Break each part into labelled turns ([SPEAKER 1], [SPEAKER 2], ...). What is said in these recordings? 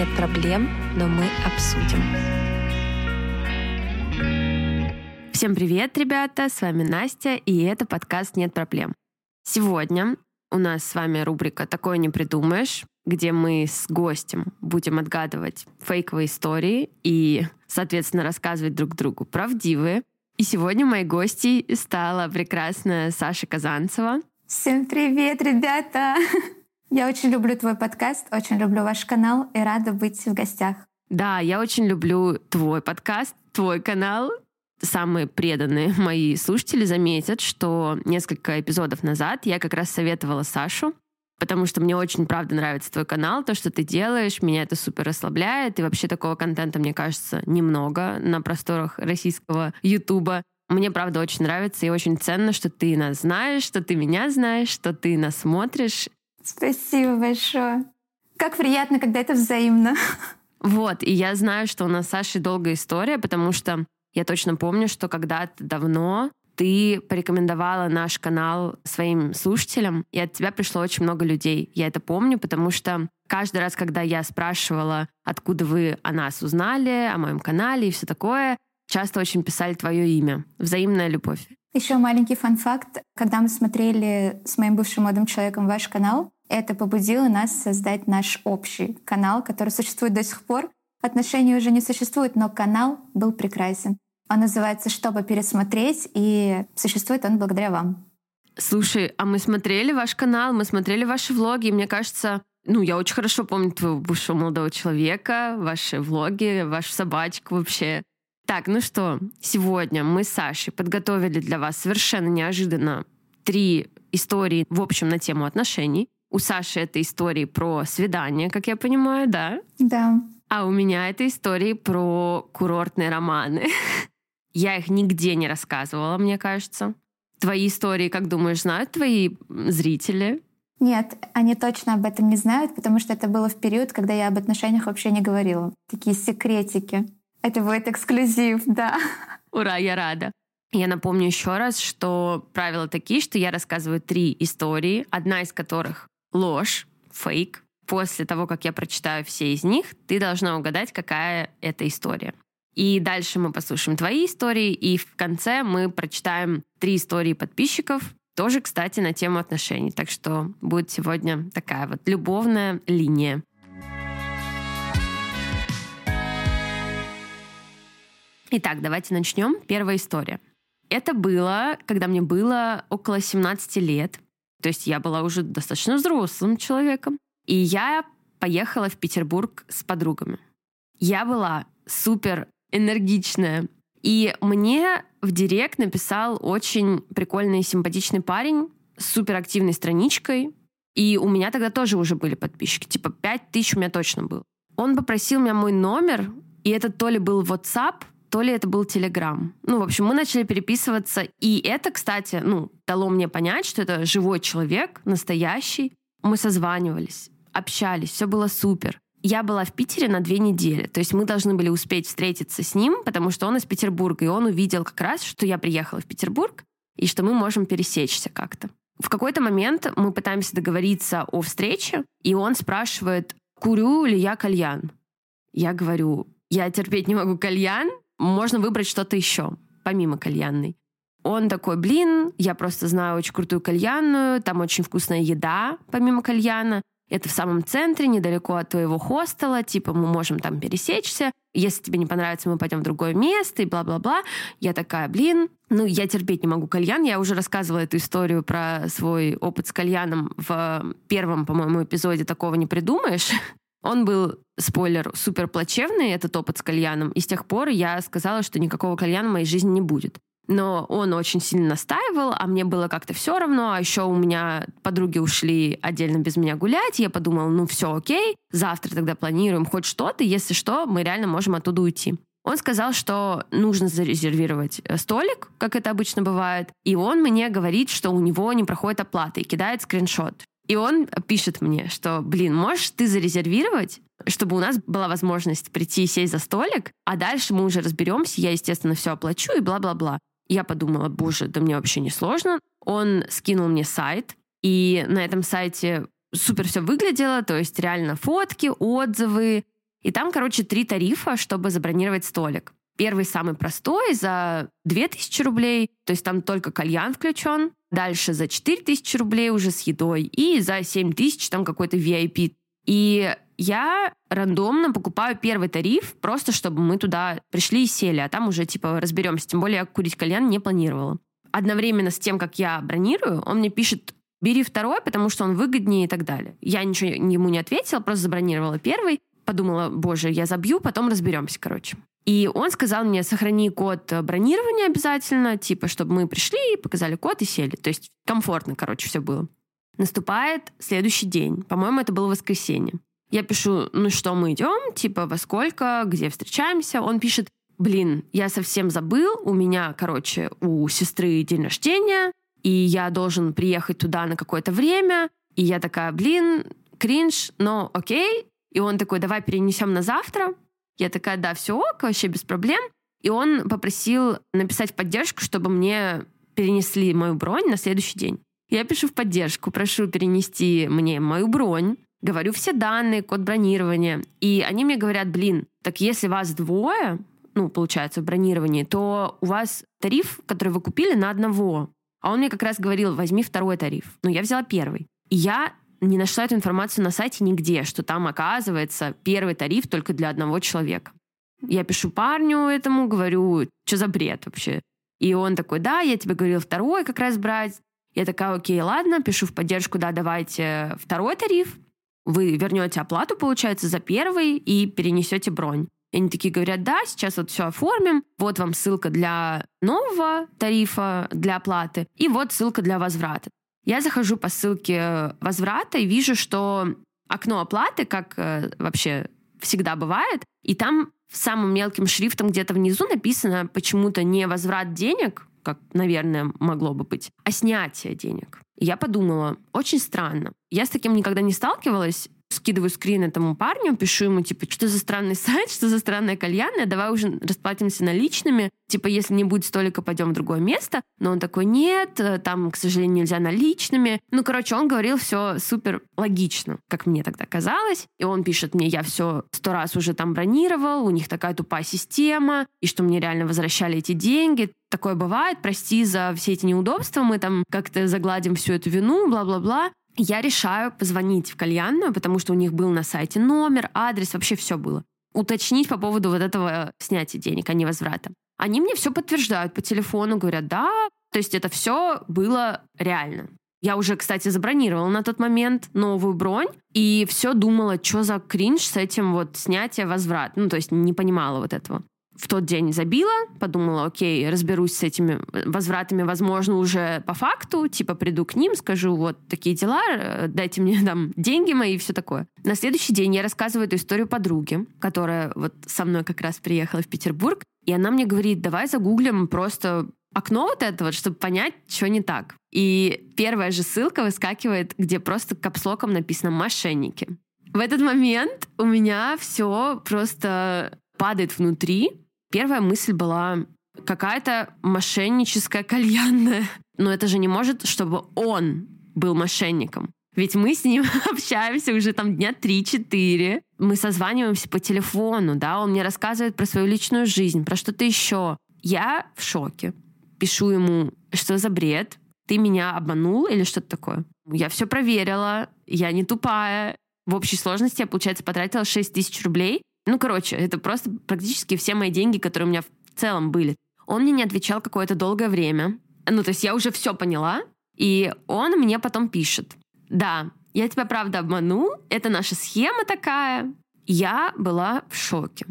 [SPEAKER 1] нет проблем, но мы обсудим.
[SPEAKER 2] Всем привет, ребята! С вами Настя, и это подкаст «Нет проблем». Сегодня у нас с вами рубрика «Такое не придумаешь», где мы с гостем будем отгадывать фейковые истории и, соответственно, рассказывать друг другу правдивые. И сегодня моей гостьей стала прекрасная Саша Казанцева.
[SPEAKER 3] Всем привет, ребята! Я очень люблю твой подкаст, очень люблю ваш канал и рада быть в гостях.
[SPEAKER 2] Да, я очень люблю твой подкаст, твой канал. Самые преданные мои слушатели заметят, что несколько эпизодов назад я как раз советовала Сашу, потому что мне очень, правда, нравится твой канал, то, что ты делаешь, меня это супер расслабляет, и вообще такого контента, мне кажется, немного на просторах российского Ютуба. Мне, правда, очень нравится и очень ценно, что ты нас знаешь, что ты меня знаешь, что ты нас смотришь,
[SPEAKER 3] Спасибо большое. Как приятно, когда это взаимно.
[SPEAKER 2] Вот, и я знаю, что у нас с Сашей долгая история, потому что я точно помню, что когда-то давно ты порекомендовала наш канал своим слушателям, и от тебя пришло очень много людей. Я это помню, потому что каждый раз, когда я спрашивала, откуда вы о нас узнали, о моем канале и все такое, часто очень писали твое имя. Взаимная любовь.
[SPEAKER 3] Еще маленький фан-факт. Когда мы смотрели с моим бывшим молодым человеком ваш канал, это побудило нас создать наш общий канал, который существует до сих пор. Отношений уже не существует, но канал был прекрасен. Он называется «Чтобы пересмотреть», и существует он благодаря вам.
[SPEAKER 2] Слушай, а мы смотрели ваш канал, мы смотрели ваши влоги, и мне кажется, ну, я очень хорошо помню твоего бывшего молодого человека, ваши влоги, вашу собачку вообще. Так, ну что, сегодня мы с Сашей подготовили для вас совершенно неожиданно три истории, в общем, на тему отношений. У Саши это истории про свидание, как я понимаю, да?
[SPEAKER 3] Да.
[SPEAKER 2] А у меня это истории про курортные романы. Я их нигде не рассказывала, мне кажется. Твои истории, как думаешь, знают твои зрители?
[SPEAKER 3] Нет, они точно об этом не знают, потому что это было в период, когда я об отношениях вообще не говорила. Такие секретики. Это будет эксклюзив, да.
[SPEAKER 2] Ура, я рада. Я напомню еще раз, что правила такие, что я рассказываю три истории, одна из которых ложь, фейк. После того, как я прочитаю все из них, ты должна угадать, какая это история. И дальше мы послушаем твои истории, и в конце мы прочитаем три истории подписчиков, тоже, кстати, на тему отношений. Так что будет сегодня такая вот любовная линия. Итак, давайте начнем. Первая история. Это было, когда мне было около 17 лет. То есть я была уже достаточно взрослым человеком. И я поехала в Петербург с подругами. Я была супер энергичная. И мне в директ написал очень прикольный, симпатичный парень с супер активной страничкой. И у меня тогда тоже уже были подписчики. Типа 5 тысяч у меня точно был. Он попросил меня мой номер, и это то ли был WhatsApp, то ли это был Телеграм. Ну, в общем, мы начали переписываться. И это, кстати, ну, дало мне понять, что это живой человек, настоящий. Мы созванивались, общались, все было супер. Я была в Питере на две недели, то есть мы должны были успеть встретиться с ним, потому что он из Петербурга, и он увидел как раз, что я приехала в Петербург, и что мы можем пересечься как-то. В какой-то момент мы пытаемся договориться о встрече, и он спрашивает, курю ли я кальян. Я говорю, я терпеть не могу кальян, можно выбрать что-то еще, помимо кальянной. Он такой, блин, я просто знаю очень крутую кальянную, там очень вкусная еда, помимо кальяна. Это в самом центре, недалеко от твоего хостела, типа мы можем там пересечься. Если тебе не понравится, мы пойдем в другое место и бла-бла-бла. Я такая, блин, ну я терпеть не могу кальян. Я уже рассказывала эту историю про свой опыт с кальяном в первом, по-моему, эпизоде «Такого не придумаешь». Он был, спойлер, супер плачевный, этот опыт с кальяном, и с тех пор я сказала, что никакого кальяна в моей жизни не будет. Но он очень сильно настаивал, а мне было как-то все равно. А еще у меня подруги ушли отдельно без меня гулять. Я подумала, ну все окей, завтра тогда планируем хоть что-то. Если что, мы реально можем оттуда уйти. Он сказал, что нужно зарезервировать э, столик, как это обычно бывает. И он мне говорит, что у него не проходит оплата и кидает скриншот. И он пишет мне, что, блин, можешь ты зарезервировать, чтобы у нас была возможность прийти и сесть за столик, а дальше мы уже разберемся, я, естественно, все оплачу и бла-бла-бла. Я подумала, боже, да мне вообще не сложно. Он скинул мне сайт, и на этом сайте супер все выглядело, то есть реально фотки, отзывы, И там, короче, три тарифа, чтобы забронировать столик. Первый самый простой за 2000 рублей, то есть там только кальян включен. Дальше за 4000 рублей уже с едой. И за 7000 там какой-то VIP. И я рандомно покупаю первый тариф, просто чтобы мы туда пришли и сели, а там уже типа разберемся. Тем более я курить кальян не планировала. Одновременно с тем, как я бронирую, он мне пишет бери второй, потому что он выгоднее и так далее. Я ничего ему не ответила, просто забронировала первый. Подумала, боже, я забью, потом разберемся, короче. И он сказал мне, сохрани код бронирования обязательно, типа, чтобы мы пришли, показали код и сели. То есть комфортно, короче, все было. Наступает следующий день. По-моему, это было воскресенье. Я пишу, ну что, мы идем, типа, во сколько, где встречаемся. Он пишет, блин, я совсем забыл, у меня, короче, у сестры день рождения, и я должен приехать туда на какое-то время. И я такая, блин, кринж, но окей. И он такой, давай перенесем на завтра. Я такая, да, все ок, вообще без проблем. И он попросил написать в поддержку, чтобы мне перенесли мою бронь на следующий день. Я пишу в поддержку, прошу перенести мне мою бронь, говорю все данные, код бронирования. И они мне говорят, блин, так если вас двое, ну, получается, в бронировании, то у вас тариф, который вы купили, на одного. А он мне как раз говорил, возьми второй тариф. Ну, я взяла первый. И я не нашла эту информацию на сайте нигде, что там оказывается первый тариф только для одного человека. Я пишу парню этому, говорю, что за бред вообще? И он такой, да, я тебе говорил второй как раз брать. Я такая, окей, ладно, пишу в поддержку, да, давайте второй тариф. Вы вернете оплату, получается, за первый и перенесете бронь. И они такие говорят, да, сейчас вот все оформим, вот вам ссылка для нового тарифа для оплаты, и вот ссылка для возврата. Я захожу по ссылке возврата и вижу, что окно оплаты, как э, вообще всегда бывает, и там самым мелким шрифтом где-то внизу написано почему-то не возврат денег, как, наверное, могло бы быть, а снятие денег. И я подумала, очень странно. Я с таким никогда не сталкивалась, скидываю скрин этому парню, пишу ему, типа, что за странный сайт, что за странная кальянная, давай уже расплатимся наличными, типа, если не будет столика, пойдем в другое место. Но он такой, нет, э, там, к сожалению, нельзя наличными. Ну, короче, он говорил все супер логично, как мне тогда казалось. И он пишет мне, я все сто раз уже там бронировал, у них такая тупая система, и что мне реально возвращали эти деньги. Такое бывает, прости за все эти неудобства, мы там как-то загладим всю эту вину, бла-бла-бла я решаю позвонить в кальянную, потому что у них был на сайте номер, адрес, вообще все было. Уточнить по поводу вот этого снятия денег, а не возврата. Они мне все подтверждают по телефону, говорят, да, то есть это все было реально. Я уже, кстати, забронировала на тот момент новую бронь и все думала, что за кринж с этим вот снятие возврат. Ну, то есть не понимала вот этого в тот день забила, подумала, окей, разберусь с этими возвратами, возможно, уже по факту, типа приду к ним, скажу, вот такие дела, э, дайте мне там деньги мои и все такое. На следующий день я рассказываю эту историю подруге, которая вот со мной как раз приехала в Петербург, и она мне говорит, давай загуглим просто окно вот это вот, чтобы понять, что не так. И первая же ссылка выскакивает, где просто капслоком написано «мошенники». В этот момент у меня все просто падает внутри, Первая мысль была какая-то мошенническая кальянная. Но это же не может, чтобы он был мошенником. Ведь мы с ним общаемся уже там дня 3-4. Мы созваниваемся по телефону, да, он мне рассказывает про свою личную жизнь, про что-то еще. Я в шоке. Пишу ему, что за бред, ты меня обманул или что-то такое. Я все проверила, я не тупая. В общей сложности я, получается, потратила 6 тысяч рублей ну, короче, это просто практически все мои деньги, которые у меня в целом были. Он мне не отвечал какое-то долгое время. Ну, то есть я уже все поняла. И он мне потом пишет. Да, я тебя правда обманул. Это наша схема такая. Я была в шоке.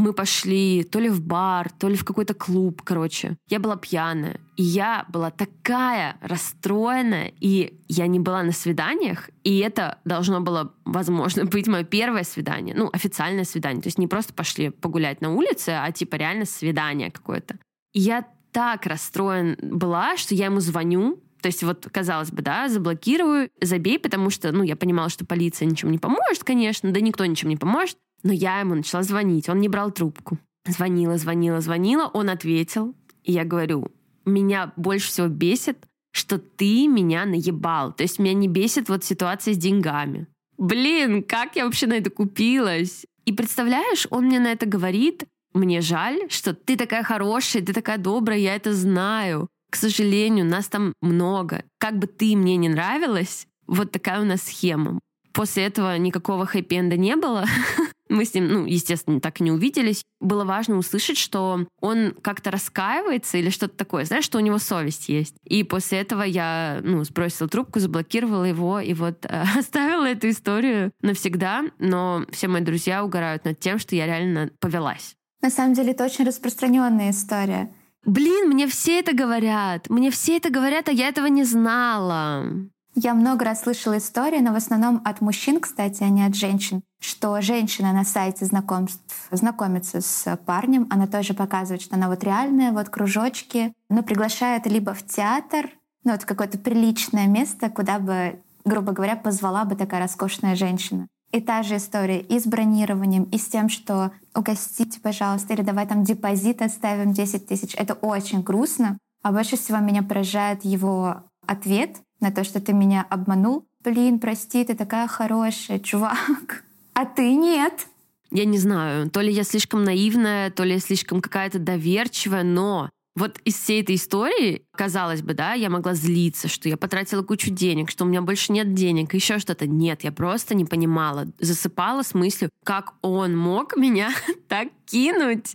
[SPEAKER 2] Мы пошли то ли в бар, то ли в какой-то клуб, короче. Я была пьяная. И я была такая расстроенная. И я не была на свиданиях. И это должно было, возможно, быть мое первое свидание. Ну, официальное свидание. То есть не просто пошли погулять на улице, а типа реально свидание какое-то. И я так расстроен была, что я ему звоню, то есть вот, казалось бы, да, заблокирую, забей, потому что, ну, я понимала, что полиция ничем не поможет, конечно, да никто ничем не поможет. Но я ему начала звонить, он не брал трубку. Звонила, звонила, звонила, он ответил. И я говорю, меня больше всего бесит, что ты меня наебал. То есть меня не бесит вот ситуация с деньгами. Блин, как я вообще на это купилась? И представляешь, он мне на это говорит, мне жаль, что ты такая хорошая, ты такая добрая, я это знаю. К сожалению, нас там много. Как бы ты мне не нравилась, вот такая у нас схема. После этого никакого хэппи-энда не было. Мы с ним, ну, естественно, так и не увиделись. Было важно услышать, что он как-то раскаивается или что-то такое. Знаешь, что у него совесть есть. И после этого я, ну, сбросила трубку, заблокировала его и вот э, оставила эту историю навсегда. Но все мои друзья угорают над тем, что я реально повелась.
[SPEAKER 3] На самом деле это очень распространенная история.
[SPEAKER 2] Блин, мне все это говорят. Мне все это говорят, а я этого не знала.
[SPEAKER 3] Я много раз слышала истории, но в основном от мужчин, кстати, а не от женщин, что женщина на сайте знакомств знакомится с парнем, она тоже показывает, что она вот реальная, вот кружочки, но приглашает либо в театр, ну вот какое-то приличное место, куда бы, грубо говоря, позвала бы такая роскошная женщина. И та же история и с бронированием, и с тем, что угостите, пожалуйста, или давай там депозит оставим 10 тысяч. Это очень грустно. А больше всего меня поражает его ответ на то, что ты меня обманул. Блин, прости, ты такая хорошая, чувак. А ты нет.
[SPEAKER 2] Я не знаю, то ли я слишком наивная, то ли я слишком какая-то доверчивая, но вот из всей этой истории, казалось бы, да, я могла злиться, что я потратила кучу денег, что у меня больше нет денег, еще что-то. Нет, я просто не понимала. Засыпала с мыслью, как он мог меня так кинуть.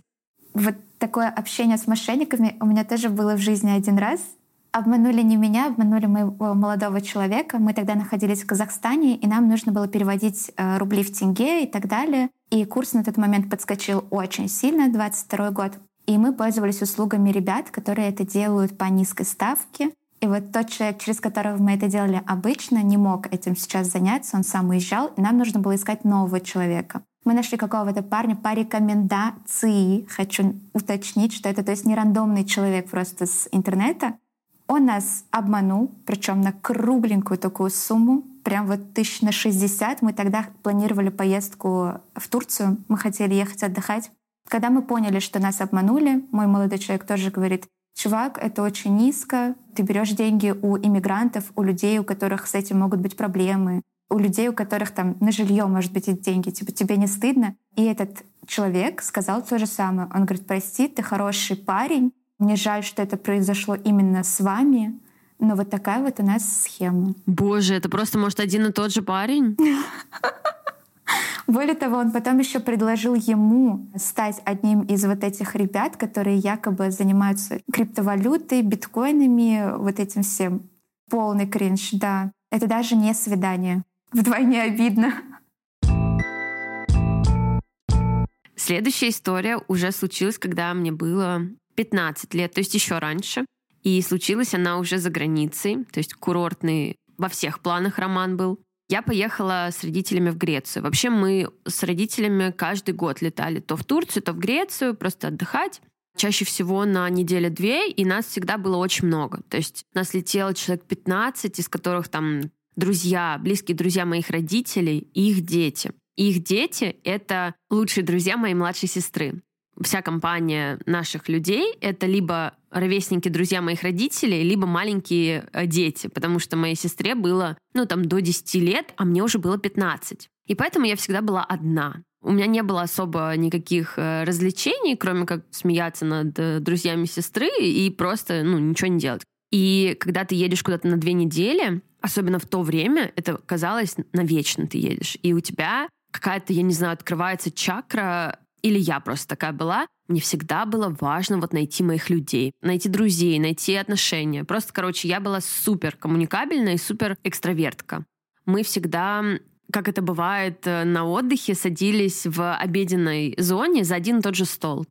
[SPEAKER 3] Вот такое общение с мошенниками у меня тоже было в жизни один раз. Обманули не меня, обманули моего молодого человека. Мы тогда находились в Казахстане, и нам нужно было переводить э, рубли в тенге и так далее. И курс на тот момент подскочил очень сильно, 22 год. И мы пользовались услугами ребят, которые это делают по низкой ставке. И вот тот человек, через которого мы это делали обычно, не мог этим сейчас заняться, он сам уезжал, и нам нужно было искать нового человека. Мы нашли какого-то парня по рекомендации. Хочу уточнить, что это то есть не рандомный человек просто с интернета. Он нас обманул, причем на кругленькую такую сумму, прям вот тысяч на 60. Мы тогда планировали поездку в Турцию, мы хотели ехать отдыхать. Когда мы поняли, что нас обманули, мой молодой человек тоже говорит, чувак, это очень низко, ты берешь деньги у иммигрантов, у людей, у которых с этим могут быть проблемы, у людей, у которых там на жилье, может быть, эти деньги, типа тебе не стыдно. И этот человек сказал то же самое. Он говорит, прости, ты хороший парень, мне жаль, что это произошло именно с вами, но вот такая вот у нас схема.
[SPEAKER 2] Боже, это просто, может, один и тот же парень?
[SPEAKER 3] Более того, он потом еще предложил ему стать одним из вот этих ребят, которые якобы занимаются криптовалютой, биткоинами, вот этим всем. Полный кринж, да. Это даже не свидание. Вдвойне обидно.
[SPEAKER 2] Следующая история уже случилась, когда мне было 15 лет, то есть еще раньше. И случилась она уже за границей, то есть курортный во всех планах роман был. Я поехала с родителями в Грецию. Вообще мы с родителями каждый год летали то в Турцию, то в Грецию, просто отдыхать. Чаще всего на неделю-две, и нас всегда было очень много. То есть нас летело человек 15, из которых там друзья, близкие друзья моих родителей и их дети. Их дети — это лучшие друзья моей младшей сестры вся компания наших людей — это либо ровесники, друзья моих родителей, либо маленькие э, дети, потому что моей сестре было, ну, там, до 10 лет, а мне уже было 15. И поэтому я всегда была одна. У меня не было особо никаких э, развлечений, кроме как смеяться над э, друзьями сестры и просто, ну, ничего не делать. И когда ты едешь куда-то на две недели, особенно в то время, это казалось навечно ты едешь. И у тебя какая-то, я не знаю, открывается чакра или я просто такая была, мне всегда было важно вот найти моих людей, найти друзей, найти отношения. Просто, короче, я была супер коммуникабельная и супер экстравертка. Мы всегда как это бывает э, на отдыхе, садились в обеденной зоне за один и тот же стол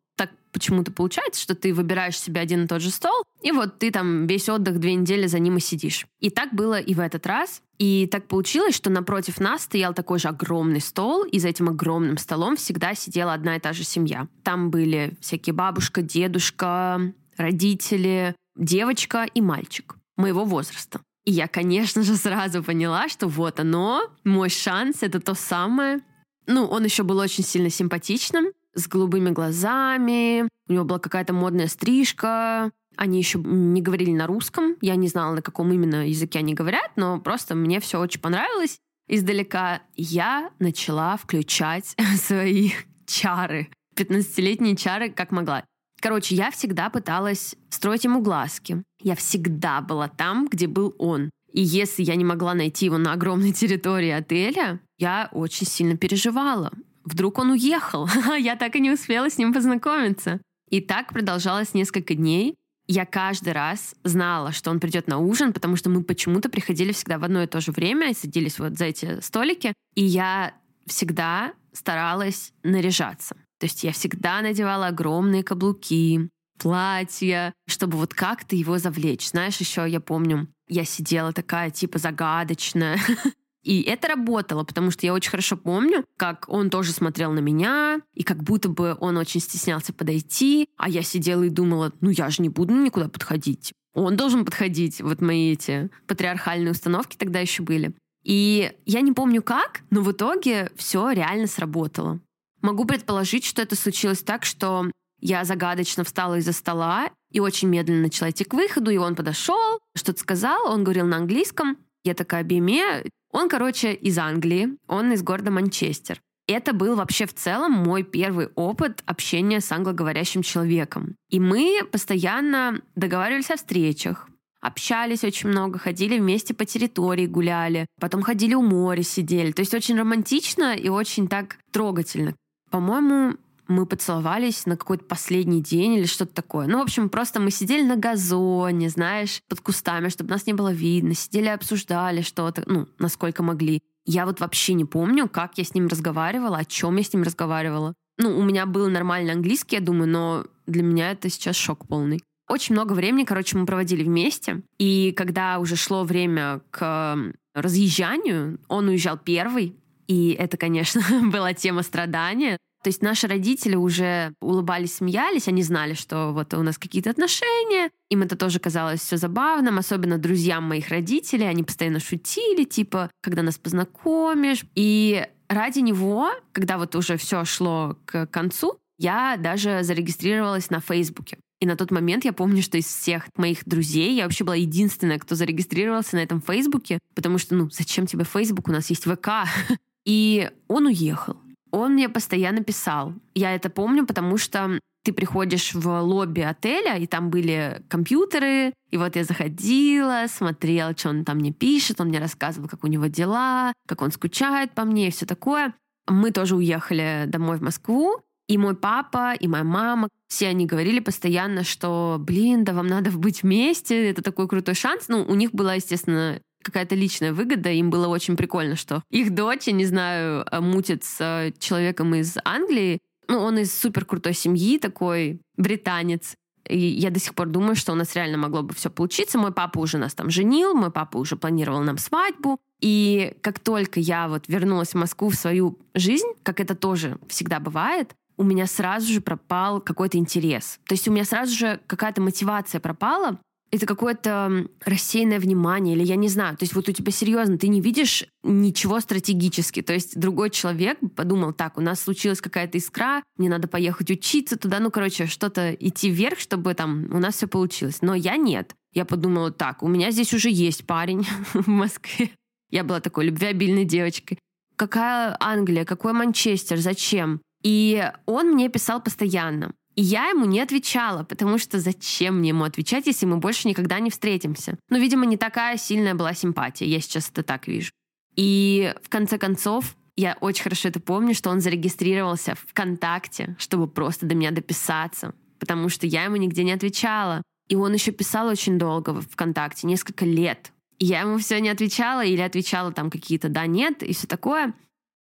[SPEAKER 2] почему-то получается, что ты выбираешь себе один и тот же стол, и вот ты там весь отдых две недели за ним и сидишь. И так было и в этот раз. И так получилось, что напротив нас стоял такой же огромный стол, и за этим огромным столом всегда сидела одна и та же семья. Там были всякие бабушка, дедушка, родители, девочка и мальчик моего возраста. И я, конечно же, сразу поняла, что вот оно, мой шанс, это то самое. Ну, он еще был очень сильно симпатичным, с голубыми глазами, у него была какая-то модная стрижка. Они еще не говорили на русском, я не знала, на каком именно языке они говорят, но просто мне все очень понравилось. издалека, я начала включать свои чары. 15-летние чары как могла. Короче, я всегда пыталась строить ему глазки. Я всегда была там, где был он. И если я не могла найти его на огромной территории отеля, я очень сильно переживала. Вдруг он уехал, я так и не успела с ним познакомиться. И так продолжалось несколько дней. Я каждый раз знала, что он придет на ужин, потому что мы почему-то приходили всегда в одно и то же время и садились вот за эти столики. И я всегда старалась наряжаться. То есть я всегда надевала огромные каблуки, платья, чтобы вот как-то его завлечь. Знаешь, еще я помню, я сидела такая типа загадочная. И это работало, потому что я очень хорошо помню, как он тоже смотрел на меня, и как будто бы он очень стеснялся подойти, а я сидела и думала, ну я же не буду никуда подходить. Он должен подходить. Вот мои эти патриархальные установки тогда еще были. И я не помню как, но в итоге все реально сработало. Могу предположить, что это случилось так, что я загадочно встала из-за стола и очень медленно начала идти к выходу, и он подошел, что-то сказал, он говорил на английском. Я такая, Биме, он, короче, из Англии, он из города Манчестер. Это был вообще в целом мой первый опыт общения с англоговорящим человеком. И мы постоянно договаривались о встречах, общались очень много, ходили вместе по территории, гуляли, потом ходили у моря, сидели. То есть очень романтично и очень так трогательно. По-моему, мы поцеловались на какой-то последний день или что-то такое. Ну, в общем, просто мы сидели на газоне, знаешь, под кустами, чтобы нас не было видно, сидели, обсуждали что-то, ну, насколько могли. Я вот вообще не помню, как я с ним разговаривала, о чем я с ним разговаривала. Ну, у меня был нормальный английский, я думаю, но для меня это сейчас шок полный. Очень много времени, короче, мы проводили вместе. И когда уже шло время к разъезжанию, он уезжал первый. И это, конечно, была тема страдания. То есть наши родители уже улыбались, смеялись, они знали, что вот у нас какие-то отношения. Им это тоже казалось все забавным, особенно друзьям моих родителей. Они постоянно шутили, типа, когда нас познакомишь. И ради него, когда вот уже все шло к концу, я даже зарегистрировалась на Фейсбуке. И на тот момент я помню, что из всех моих друзей я вообще была единственная, кто зарегистрировался на этом Фейсбуке, потому что, ну, зачем тебе Фейсбук, у нас есть ВК. И он уехал он мне постоянно писал. Я это помню, потому что ты приходишь в лобби отеля, и там были компьютеры, и вот я заходила, смотрела, что он там мне пишет, он мне рассказывал, как у него дела, как он скучает по мне и все такое. Мы тоже уехали домой в Москву, и мой папа, и моя мама, все они говорили постоянно, что, блин, да вам надо быть вместе, это такой крутой шанс. Ну, у них была, естественно, какая-то личная выгода. Им было очень прикольно, что их дочь, я не знаю, э, мутит с э, человеком из Англии. Ну, он из супер крутой семьи, такой британец. И я до сих пор думаю, что у нас реально могло бы все получиться. Мой папа уже нас там женил, мой папа уже планировал нам свадьбу. И как только я вот вернулась в Москву в свою жизнь, как это тоже всегда бывает, у меня сразу же пропал какой-то интерес. То есть у меня сразу же какая-то мотивация пропала, это какое-то рассеянное внимание, или я не знаю. То есть вот у тебя серьезно, ты не видишь ничего стратегически. То есть другой человек подумал, так, у нас случилась какая-то искра, мне надо поехать учиться туда, ну, короче, что-то идти вверх, чтобы там у нас все получилось. Но я нет. Я подумала, так, у меня здесь уже есть парень в Москве. Я была такой любвеобильной девочкой. Какая Англия, какой Манчестер, зачем? И он мне писал постоянно. И я ему не отвечала, потому что зачем мне ему отвечать, если мы больше никогда не встретимся? Ну, видимо, не такая сильная была симпатия, я сейчас это так вижу. И в конце концов, я очень хорошо это помню, что он зарегистрировался в ВКонтакте, чтобы просто до меня дописаться, потому что я ему нигде не отвечала. И он еще писал очень долго в ВКонтакте, несколько лет. И я ему все не отвечала или отвечала там какие-то «да», «нет» и все такое.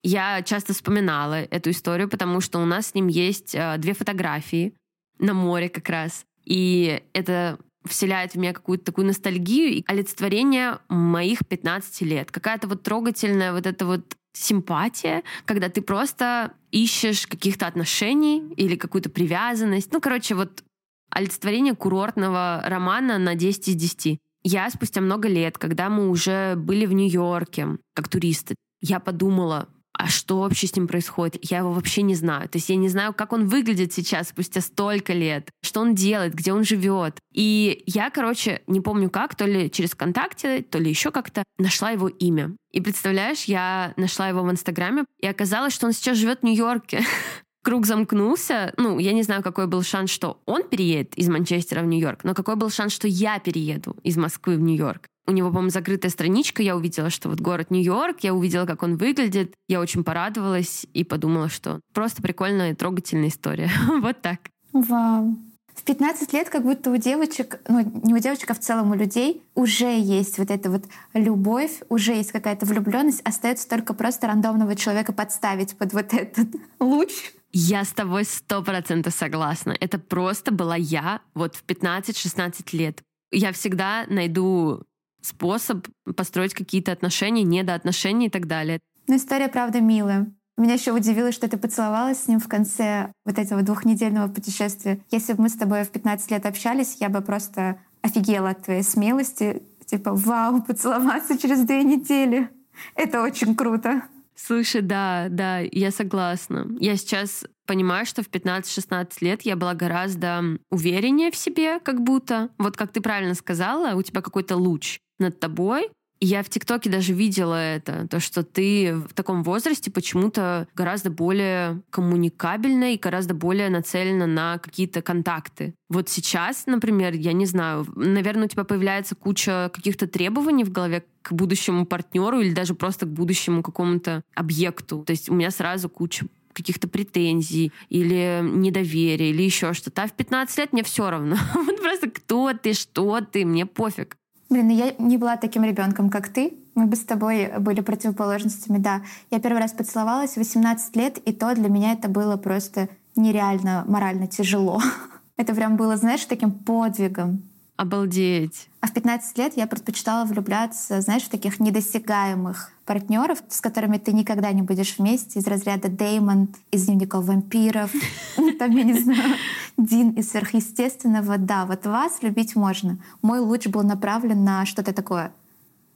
[SPEAKER 2] Я часто вспоминала эту историю, потому что у нас с ним есть э, две фотографии на море как раз. И это вселяет в меня какую-то такую ностальгию и олицетворение моих 15 лет. Какая-то вот трогательная вот эта вот симпатия, когда ты просто ищешь каких-то отношений или какую-то привязанность. Ну, короче, вот олицетворение курортного романа на 10 из 10. Я спустя много лет, когда мы уже были в Нью-Йорке как туристы, я подумала, а что вообще с ним происходит? Я его вообще не знаю. То есть я не знаю, как он выглядит сейчас спустя столько лет, что он делает, где он живет. И я, короче, не помню как, то ли через ВКонтакте, то ли еще как-то нашла его имя. И представляешь, я нашла его в Инстаграме, и оказалось, что он сейчас живет в Нью-Йорке. Круг замкнулся. Ну, я не знаю, какой был шанс, что он переедет из Манчестера в Нью-Йорк, но какой был шанс, что я перееду из Москвы в Нью-Йорк. У него, по-моему, закрытая страничка, я увидела, что вот город Нью-Йорк, я увидела, как он выглядит, я очень порадовалась и подумала, что просто прикольная и трогательная история. вот так.
[SPEAKER 3] Вау. В 15 лет как будто у девочек, ну не у девочек, а в целом у людей уже есть вот эта вот любовь, уже есть какая-то влюбленность, остается только просто рандомного человека подставить под вот этот луч.
[SPEAKER 2] Я с тобой сто процентов согласна. Это просто была я вот в 15-16 лет. Я всегда найду способ построить какие-то отношения, недоотношения и так далее.
[SPEAKER 3] Но история, правда, милая. Меня еще удивило, что ты поцеловалась с ним в конце вот этого двухнедельного путешествия. Если бы мы с тобой в 15 лет общались, я бы просто офигела от твоей смелости. Типа, вау, поцеловаться через две недели. Это очень круто.
[SPEAKER 2] Слушай, да, да, я согласна. Я сейчас понимаю, что в 15-16 лет я была гораздо увереннее в себе, как будто. Вот как ты правильно сказала, у тебя какой-то луч над тобой. Я в ТикТоке даже видела это, то, что ты в таком возрасте почему-то гораздо более коммуникабельна и гораздо более нацелена на какие-то контакты. Вот сейчас, например, я не знаю, наверное, у тебя появляется куча каких-то требований в голове к будущему партнеру или даже просто к будущему какому-то объекту. То есть у меня сразу куча каких-то претензий или недоверия или еще что-то. А в 15 лет мне все равно. Вот просто кто ты, что ты, мне пофиг.
[SPEAKER 3] Блин, ну я не была таким ребенком, как ты. Мы бы с тобой были противоположностями, да. Я первый раз поцеловалась в 18 лет, и то для меня это было просто нереально морально тяжело. Это прям было, знаешь, таким подвигом.
[SPEAKER 2] Обалдеть.
[SPEAKER 3] А в 15 лет я предпочитала влюбляться, знаешь, в таких недосягаемых партнеров, с которыми ты никогда не будешь вместе, из разряда Деймон из дневников вампиров, там, я не знаю, Дин из сверхъестественного. Да, вот вас любить можно. Мой луч был направлен на что-то такое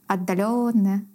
[SPEAKER 3] отдаленное.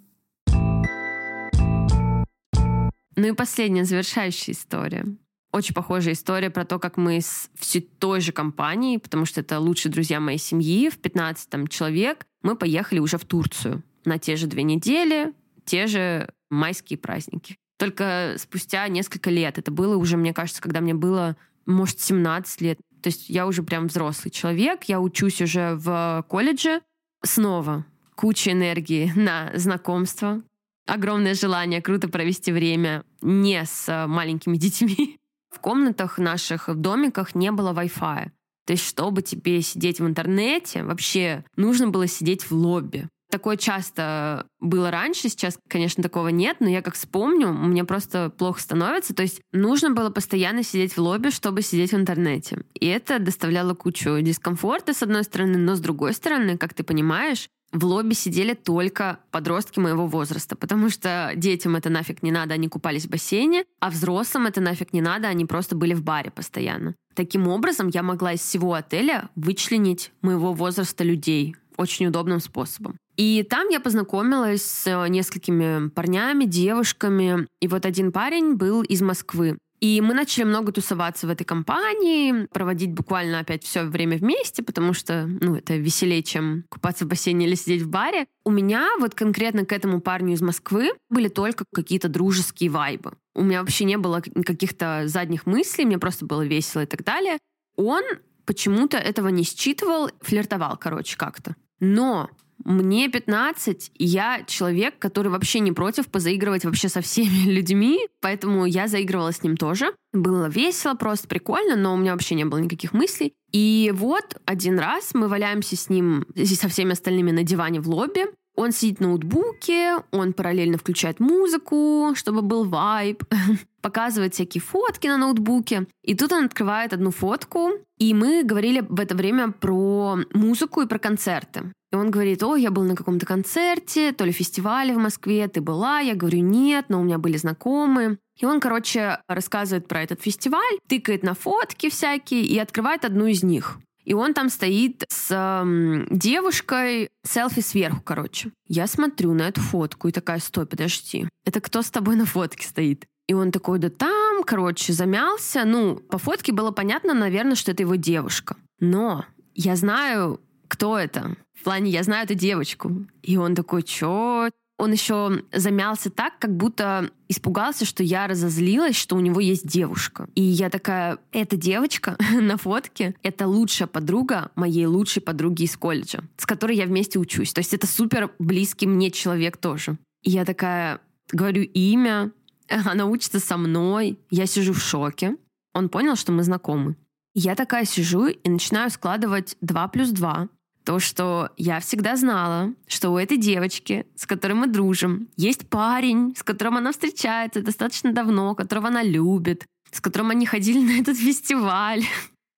[SPEAKER 2] Ну и последняя завершающая история. Очень похожая история про то, как мы с все той же компанией, потому что это лучшие друзья моей семьи, в 15 там, человек, мы поехали уже в Турцию на те же две недели, те же майские праздники. Только спустя несколько лет. Это было уже, мне кажется, когда мне было, может, 17 лет. То есть я уже прям взрослый человек, я учусь уже в колледже. Снова куча энергии на знакомство, огромное желание круто провести время не с маленькими детьми, в комнатах наших, в домиках не было Wi-Fi. То есть, чтобы тебе сидеть в интернете, вообще нужно было сидеть в лобби. Такое часто было раньше, сейчас, конечно, такого нет, но я как вспомню, мне просто плохо становится. То есть нужно было постоянно сидеть в лобби, чтобы сидеть в интернете. И это доставляло кучу дискомфорта, с одной стороны, но с другой стороны, как ты понимаешь, в лобби сидели только подростки моего возраста, потому что детям это нафиг не надо, они купались в бассейне, а взрослым это нафиг не надо, они просто были в баре постоянно. Таким образом, я могла из всего отеля вычленить моего возраста людей очень удобным способом. И там я познакомилась с несколькими парнями, девушками. И вот один парень был из Москвы. И мы начали много тусоваться в этой компании, проводить буквально опять все время вместе, потому что, ну, это веселее, чем купаться в бассейне или сидеть в баре. У меня вот конкретно к этому парню из Москвы были только какие-то дружеские вайбы. У меня вообще не было каких-то задних мыслей, мне просто было весело и так далее. Он почему-то этого не считывал, флиртовал, короче, как-то. Но мне 15, и я человек, который вообще не против позаигрывать вообще со всеми людьми, поэтому я заигрывала с ним тоже. Было весело, просто прикольно, но у меня вообще не было никаких мыслей. И вот один раз мы валяемся с ним со всеми остальными на диване в лобби. Он сидит в ноутбуке, он параллельно включает музыку, чтобы был вайб, показывает всякие фотки на ноутбуке. И тут он открывает одну фотку, и мы говорили в это время про музыку и про концерты. И он говорит, о, я был на каком-то концерте, то ли фестивале в Москве, ты была? Я говорю, нет, но у меня были знакомые. И он, короче, рассказывает про этот фестиваль, тыкает на фотки всякие и открывает одну из них. И он там стоит с эм, девушкой, селфи сверху, короче. Я смотрю на эту фотку и такая, стой, подожди, это кто с тобой на фотке стоит? И он такой, да там, короче, замялся. Ну, по фотке было понятно, наверное, что это его девушка. Но я знаю, кто это. В плане, я знаю эту девочку. И он такой, чё? Он еще замялся так, как будто испугался, что я разозлилась, что у него есть девушка. И я такая, эта девочка на фотке — это лучшая подруга моей лучшей подруги из колледжа, с которой я вместе учусь. То есть это супер близкий мне человек тоже. И я такая, говорю имя, она учится со мной, я сижу в шоке. Он понял, что мы знакомы. Я такая сижу и начинаю складывать 2 плюс 2. То, что я всегда знала, что у этой девочки, с которой мы дружим, есть парень, с которым она встречается достаточно давно, которого она любит, с которым они ходили на этот фестиваль.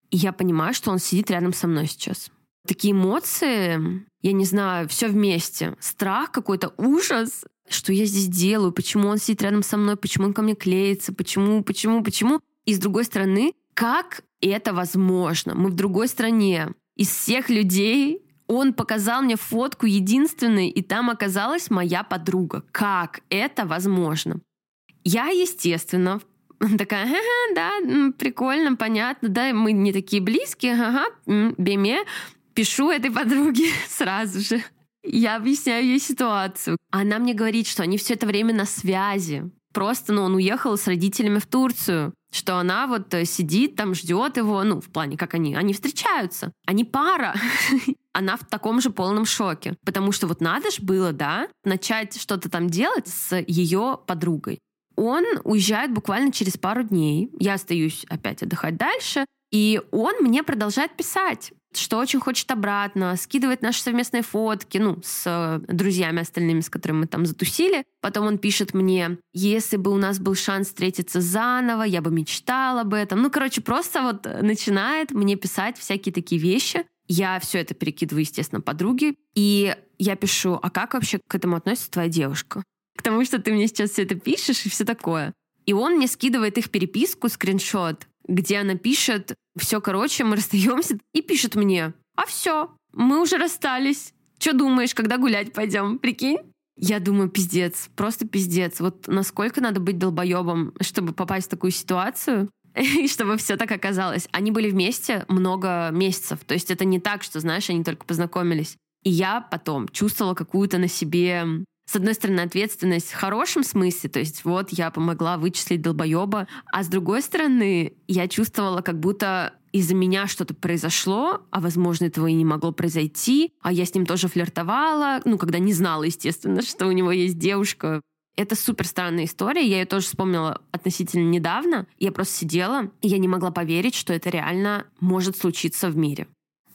[SPEAKER 2] И я понимаю, что он сидит рядом со мной сейчас. Такие эмоции, я не знаю, все вместе. Страх какой-то, ужас, что я здесь делаю, почему он сидит рядом со мной, почему он ко мне клеится, почему, почему, почему. И с другой стороны, как это возможно? Мы в другой стране. Из всех людей он показал мне фотку единственной, и там оказалась моя подруга. Как это возможно? Я, естественно, такая, ага, да, прикольно, понятно, да, мы не такие близкие, ага, беме, пишу этой подруге сразу же. Я объясняю ей ситуацию. Она мне говорит, что они все это время на связи. Просто, ну, он уехал с родителями в Турцию что она вот э, сидит там, ждет его, ну, в плане, как они, они встречаются, они пара. она в таком же полном шоке, потому что вот надо ж было, да, начать что-то там делать с ее подругой. Он уезжает буквально через пару дней, я остаюсь опять отдыхать дальше, и он мне продолжает писать что очень хочет обратно, скидывает наши совместные фотки, ну, с э, друзьями остальными, с которыми мы там затусили. Потом он пишет мне, если бы у нас был шанс встретиться заново, я бы мечтал об этом. Ну, короче, просто вот начинает мне писать всякие такие вещи. Я все это перекидываю, естественно, подруге. И я пишу, а как вообще к этому относится твоя девушка? К тому, что ты мне сейчас все это пишешь и все такое. И он мне скидывает их переписку, скриншот, где она пишет, все, короче, мы расстаемся, и пишет мне, а все, мы уже расстались. Что думаешь, когда гулять пойдем? Прикинь? Я думаю, пиздец, просто пиздец. Вот насколько надо быть долбоебом, чтобы попасть в такую ситуацию, и чтобы все так оказалось. Они были вместе много месяцев. То есть это не так, что, знаешь, они только познакомились. И я потом чувствовала какую-то на себе с одной стороны, ответственность в хорошем смысле, то есть вот я помогла вычислить долбоеба, а с другой стороны, я чувствовала, как будто из-за меня что-то произошло, а возможно этого и не могло произойти, а я с ним тоже флиртовала, ну, когда не знала, естественно, что у него есть девушка. Это супер странная история, я ее тоже вспомнила относительно недавно. Я просто сидела, и я не могла поверить, что это реально может случиться в мире.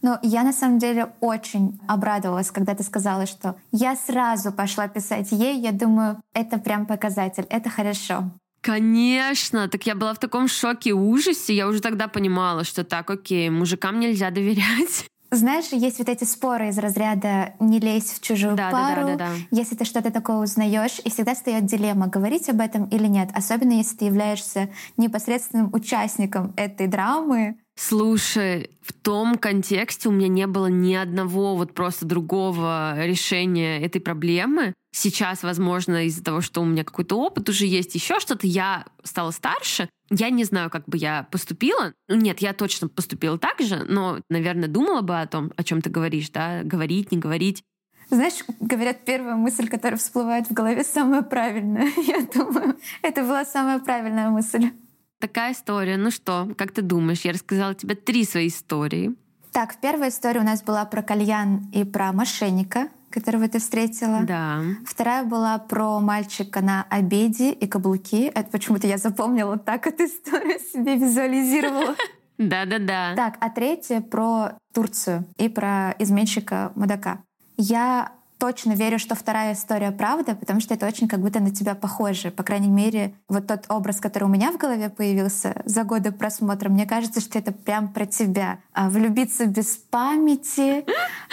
[SPEAKER 3] Но я на самом деле очень обрадовалась, когда ты сказала, что я сразу пошла писать ей. Я думаю, это прям показатель, это хорошо.
[SPEAKER 2] Конечно, так я была в таком шоке и ужасе, я уже тогда понимала, что так, окей, мужикам нельзя доверять.
[SPEAKER 3] Знаешь, есть вот эти споры из разряда «не лезь в чужую
[SPEAKER 2] да,
[SPEAKER 3] пару»,
[SPEAKER 2] да, да, да, да.
[SPEAKER 3] если ты что-то такое узнаешь, и всегда встает дилемма, говорить об этом или нет, особенно если ты являешься непосредственным участником этой драмы,
[SPEAKER 2] Слушай, в том контексте у меня не было ни одного вот просто другого решения этой проблемы. Сейчас, возможно, из-за того, что у меня какой-то опыт уже есть, еще что-то, я стала старше. Я не знаю, как бы я поступила. Ну, нет, я точно поступила так же, но, наверное, думала бы о том, о чем ты говоришь, да, говорить, не говорить.
[SPEAKER 3] Знаешь, говорят, первая мысль, которая всплывает в голове, самая правильная. Я думаю, это была самая правильная мысль.
[SPEAKER 2] Такая история. Ну что, как ты думаешь? Я рассказала тебе три свои истории.
[SPEAKER 3] Так, первая история у нас была про кальян и про мошенника, которого ты встретила.
[SPEAKER 2] Да.
[SPEAKER 3] Вторая была про мальчика на обеде и каблуки. Это почему-то я запомнила так эту историю себе визуализировала.
[SPEAKER 2] Да-да-да.
[SPEAKER 3] Так, а третья про Турцию и про изменщика мудака. Я точно верю, что вторая история правда, потому что это очень как будто на тебя похоже. По крайней мере, вот тот образ, который у меня в голове появился за годы просмотра, мне кажется, что это прям про тебя. А влюбиться без памяти,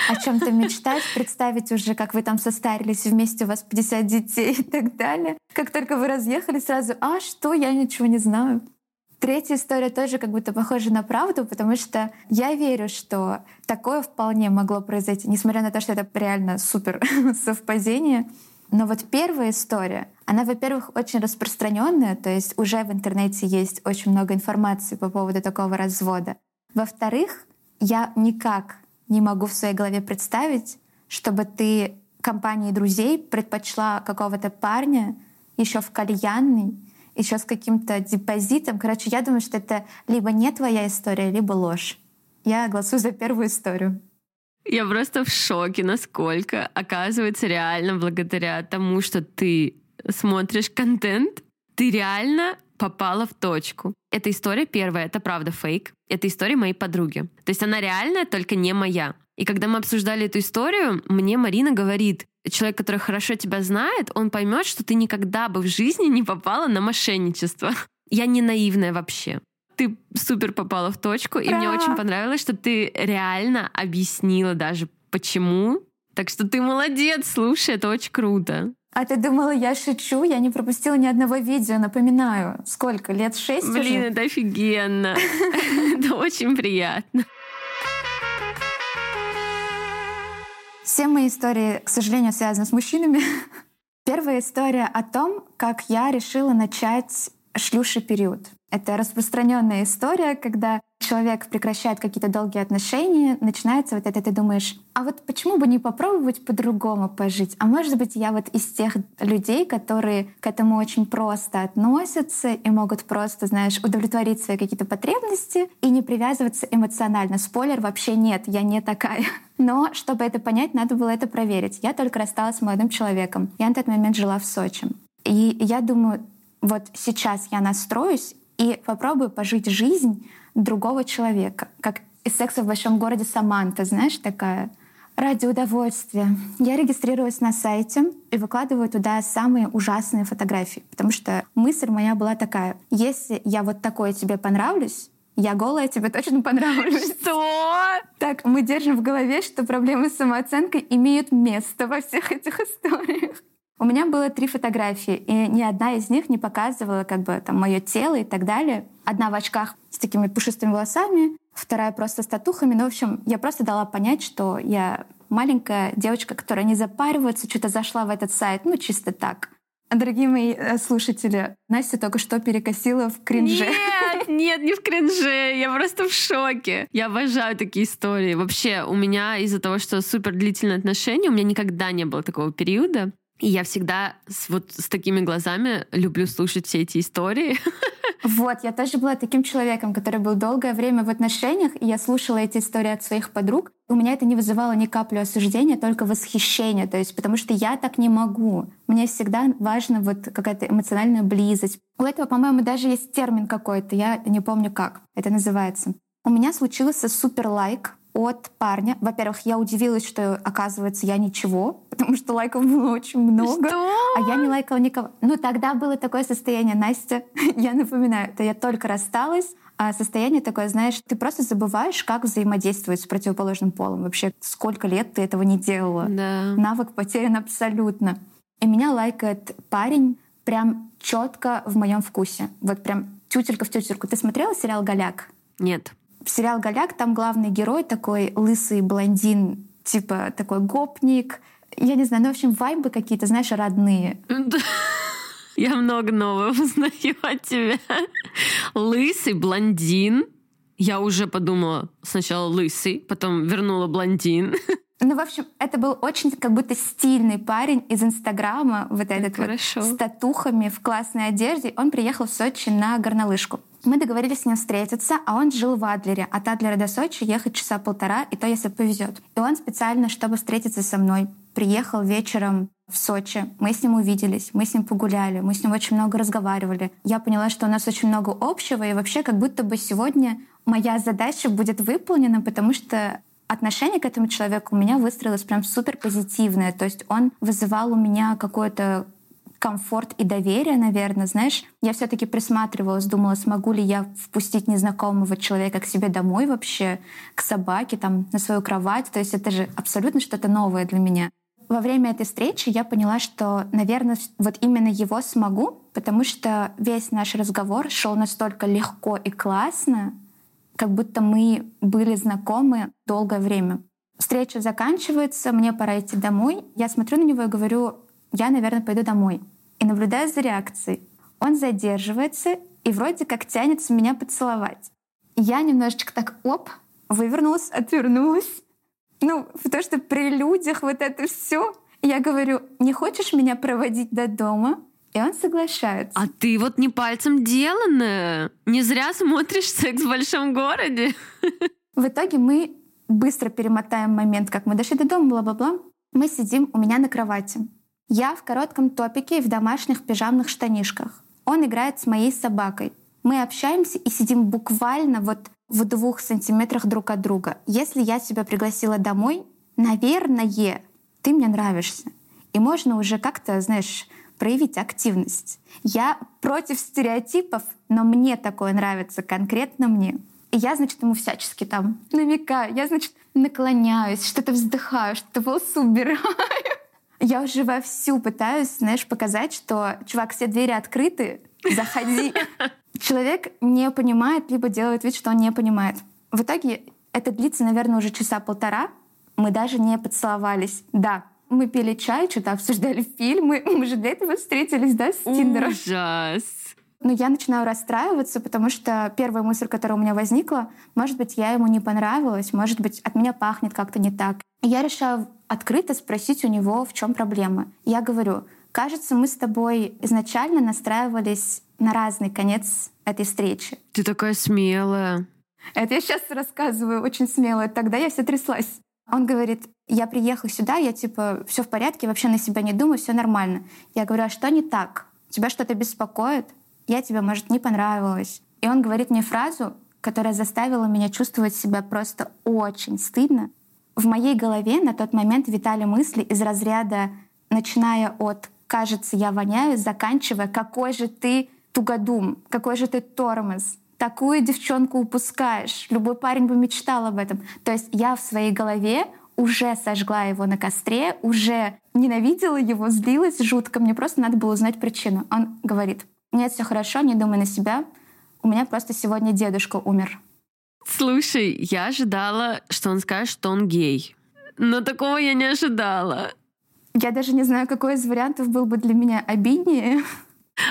[SPEAKER 3] о чем то мечтать, представить уже, как вы там состарились, вместе у вас 50 детей и так далее. Как только вы разъехали, сразу «А что? Я ничего не знаю». Третья история тоже как будто похожа на правду, потому что я верю, что такое вполне могло произойти, несмотря на то, что это реально супер совпадение. Но вот первая история, она, во-первых, очень распространенная, то есть уже в интернете есть очень много информации по поводу такого развода. Во-вторых, я никак не могу в своей голове представить, чтобы ты компании друзей предпочла какого-то парня еще в кальянной, еще с каким-то депозитом. Короче, я думаю, что это либо не твоя история, либо ложь. Я голосую за первую историю.
[SPEAKER 2] Я просто в шоке, насколько, оказывается, реально благодаря тому, что ты смотришь контент, ты реально попала в точку. Эта история первая, это правда фейк. Это история моей подруги. То есть она реальная, только не моя. И когда мы обсуждали эту историю, мне Марина говорит, человек, который хорошо тебя знает, он поймет, что ты никогда бы в жизни не попала на мошенничество. Я не наивная вообще. Ты супер попала в точку, и мне очень понравилось, что ты реально объяснила даже, почему. Так что ты молодец, слушай, это очень круто.
[SPEAKER 3] А ты думала, я шучу? Я не пропустила ни одного видео, напоминаю. Сколько? Лет шесть
[SPEAKER 2] Блин,
[SPEAKER 3] уже?
[SPEAKER 2] это офигенно. Это очень приятно.
[SPEAKER 3] Все мои истории, к сожалению, связаны с мужчинами. Первая история о том, как я решила начать шлюший период. Это распространенная история, когда человек прекращает какие-то долгие отношения, начинается вот это, ты думаешь, а вот почему бы не попробовать по-другому пожить? А может быть, я вот из тех людей, которые к этому очень просто относятся и могут просто, знаешь, удовлетворить свои какие-то потребности и не привязываться эмоционально. Спойлер, вообще нет, я не такая. Но чтобы это понять, надо было это проверить. Я только рассталась с молодым человеком. Я на тот момент жила в Сочи. И я думаю, вот сейчас я настроюсь и попробую пожить жизнь другого человека, как из секса в большом городе Саманта, знаешь, такая ради удовольствия. Я регистрируюсь на сайте и выкладываю туда самые ужасные фотографии, потому что мысль моя была такая: если я вот такой тебе понравлюсь, я голая тебе точно понравлюсь.
[SPEAKER 2] Что?
[SPEAKER 3] Так, мы держим в голове, что проблемы с самооценкой имеют место во всех этих историях. У меня было три фотографии, и ни одна из них не показывала как бы там мое тело и так далее. Одна в очках с такими пушистыми волосами, вторая просто с татухами. Ну, в общем, я просто дала понять, что я маленькая девочка, которая не запаривается, что-то зашла в этот сайт, ну, чисто так. Дорогие мои э, слушатели, Настя только что перекосила в кринже.
[SPEAKER 2] Нет, нет, не в кринже. Я просто в шоке. Я обожаю такие истории. Вообще, у меня из-за того, что супер длительные отношения, у меня никогда не было такого периода. И я всегда с, вот с такими глазами люблю слушать все эти истории.
[SPEAKER 3] Вот, я тоже была таким человеком, который был долгое время в отношениях, и я слушала эти истории от своих подруг. У меня это не вызывало ни капли осуждения, только восхищение, то есть потому что я так не могу. Мне всегда важна вот какая-то эмоциональная близость. У этого, по-моему, даже есть термин какой-то, я не помню как это называется. У меня случился супер лайк от парня. Во-первых, я удивилась, что, оказывается, я ничего, потому что лайков было очень много.
[SPEAKER 2] Что?
[SPEAKER 3] А я не лайкала никого. Ну, тогда было такое состояние, Настя, я напоминаю, это я только рассталась, а состояние такое, знаешь, ты просто забываешь, как взаимодействовать с противоположным полом. Вообще, сколько лет ты этого не делала.
[SPEAKER 2] Да.
[SPEAKER 3] Навык потерян абсолютно. И меня лайкает парень прям четко в моем вкусе. Вот прям тютелька в тютельку. Ты смотрела сериал «Голяк»?
[SPEAKER 2] Нет
[SPEAKER 3] сериал «Голяк» там главный герой такой лысый блондин, типа такой гопник. Я не знаю, ну, в общем, вайбы какие-то, знаешь, родные.
[SPEAKER 2] Я много нового узнаю от тебя. Лысый блондин. Я уже подумала сначала лысый, потом вернула блондин.
[SPEAKER 3] Ну, в общем, это был очень как будто стильный парень из Инстаграма, вот этот
[SPEAKER 2] Хорошо.
[SPEAKER 3] вот, с татухами в классной одежде. Он приехал в Сочи на горнолыжку. Мы договорились с ним встретиться, а он жил в Адлере. От Адлера до Сочи ехать часа полтора, и то, если повезет. И он специально, чтобы встретиться со мной, приехал вечером в Сочи. Мы с ним увиделись, мы с ним погуляли, мы с ним очень много разговаривали. Я поняла, что у нас очень много общего, и вообще как будто бы сегодня моя задача будет выполнена, потому что отношение к этому человеку у меня выстроилось прям супер позитивное. То есть он вызывал у меня какое-то комфорт и доверие, наверное, знаешь. Я все таки присматривалась, думала, смогу ли я впустить незнакомого человека к себе домой вообще, к собаке, там, на свою кровать. То есть это же абсолютно что-то новое для меня. Во время этой встречи я поняла, что, наверное, вот именно его смогу, потому что весь наш разговор шел настолько легко и классно, как будто мы были знакомы долгое время. Встреча заканчивается, мне пора идти домой. Я смотрю на него и говорю, я, наверное, пойду домой. И наблюдаю за реакцией. Он задерживается и вроде как тянется меня поцеловать. Я немножечко так, оп, вывернулась, отвернулась. Ну, потому что при людях вот это все. Я говорю, не хочешь меня проводить до дома? И он соглашается.
[SPEAKER 2] А ты вот не пальцем деланная. Не зря смотришь «Секс в большом городе».
[SPEAKER 3] В итоге мы быстро перемотаем момент, как мы дошли до дома, бла-бла-бла. Мы сидим у меня на кровати. Я в коротком топике и в домашних пижамных штанишках. Он играет с моей собакой. Мы общаемся и сидим буквально вот в двух сантиметрах друг от друга. Если я тебя пригласила домой, наверное, ты мне нравишься. И можно уже как-то, знаешь, проявить активность. Я против стереотипов, но мне такое нравится, конкретно мне. И я, значит, ему всячески там намекаю. Я, значит, наклоняюсь, что-то вздыхаю, что-то волосы убираю. Я уже вовсю пытаюсь, знаешь, показать, что, чувак, все двери открыты, заходи. Человек не понимает, либо делает вид, что он не понимает. В итоге это длится, наверное, уже часа полтора. Мы даже не поцеловались. Да, мы пили чай, что-то обсуждали фильмы. Мы же для этого встретились, да, с Тиндером.
[SPEAKER 2] Ужас.
[SPEAKER 3] Но я начинаю расстраиваться, потому что первая мысль, которая у меня возникла, может быть, я ему не понравилась, может быть, от меня пахнет как-то не так. И я решаю открыто спросить у него, в чем проблема. Я говорю, кажется, мы с тобой изначально настраивались на разный конец этой встречи.
[SPEAKER 2] Ты такая смелая.
[SPEAKER 3] Это я сейчас рассказываю очень смело. Тогда я вся тряслась. Он говорит, я приехал сюда, я типа, все в порядке, вообще на себя не думаю, все нормально. Я говорю, а что не так? Тебя что-то беспокоит? Я тебе, может, не понравилась. И он говорит мне фразу, которая заставила меня чувствовать себя просто очень стыдно. В моей голове на тот момент витали мысли из разряда, начиная от «кажется, я воняю», заканчивая «какой же ты тугодум, какой же ты тормоз, такую девчонку упускаешь. Любой парень бы мечтал об этом. То есть я в своей голове уже сожгла его на костре, уже ненавидела его, злилась жутко. Мне просто надо было узнать причину. Он говорит, нет, все хорошо, не думай на себя. У меня просто сегодня дедушка умер.
[SPEAKER 2] Слушай, я ожидала, что он скажет, что он гей. Но такого я не ожидала.
[SPEAKER 3] Я даже не знаю, какой из вариантов был бы для меня обиднее.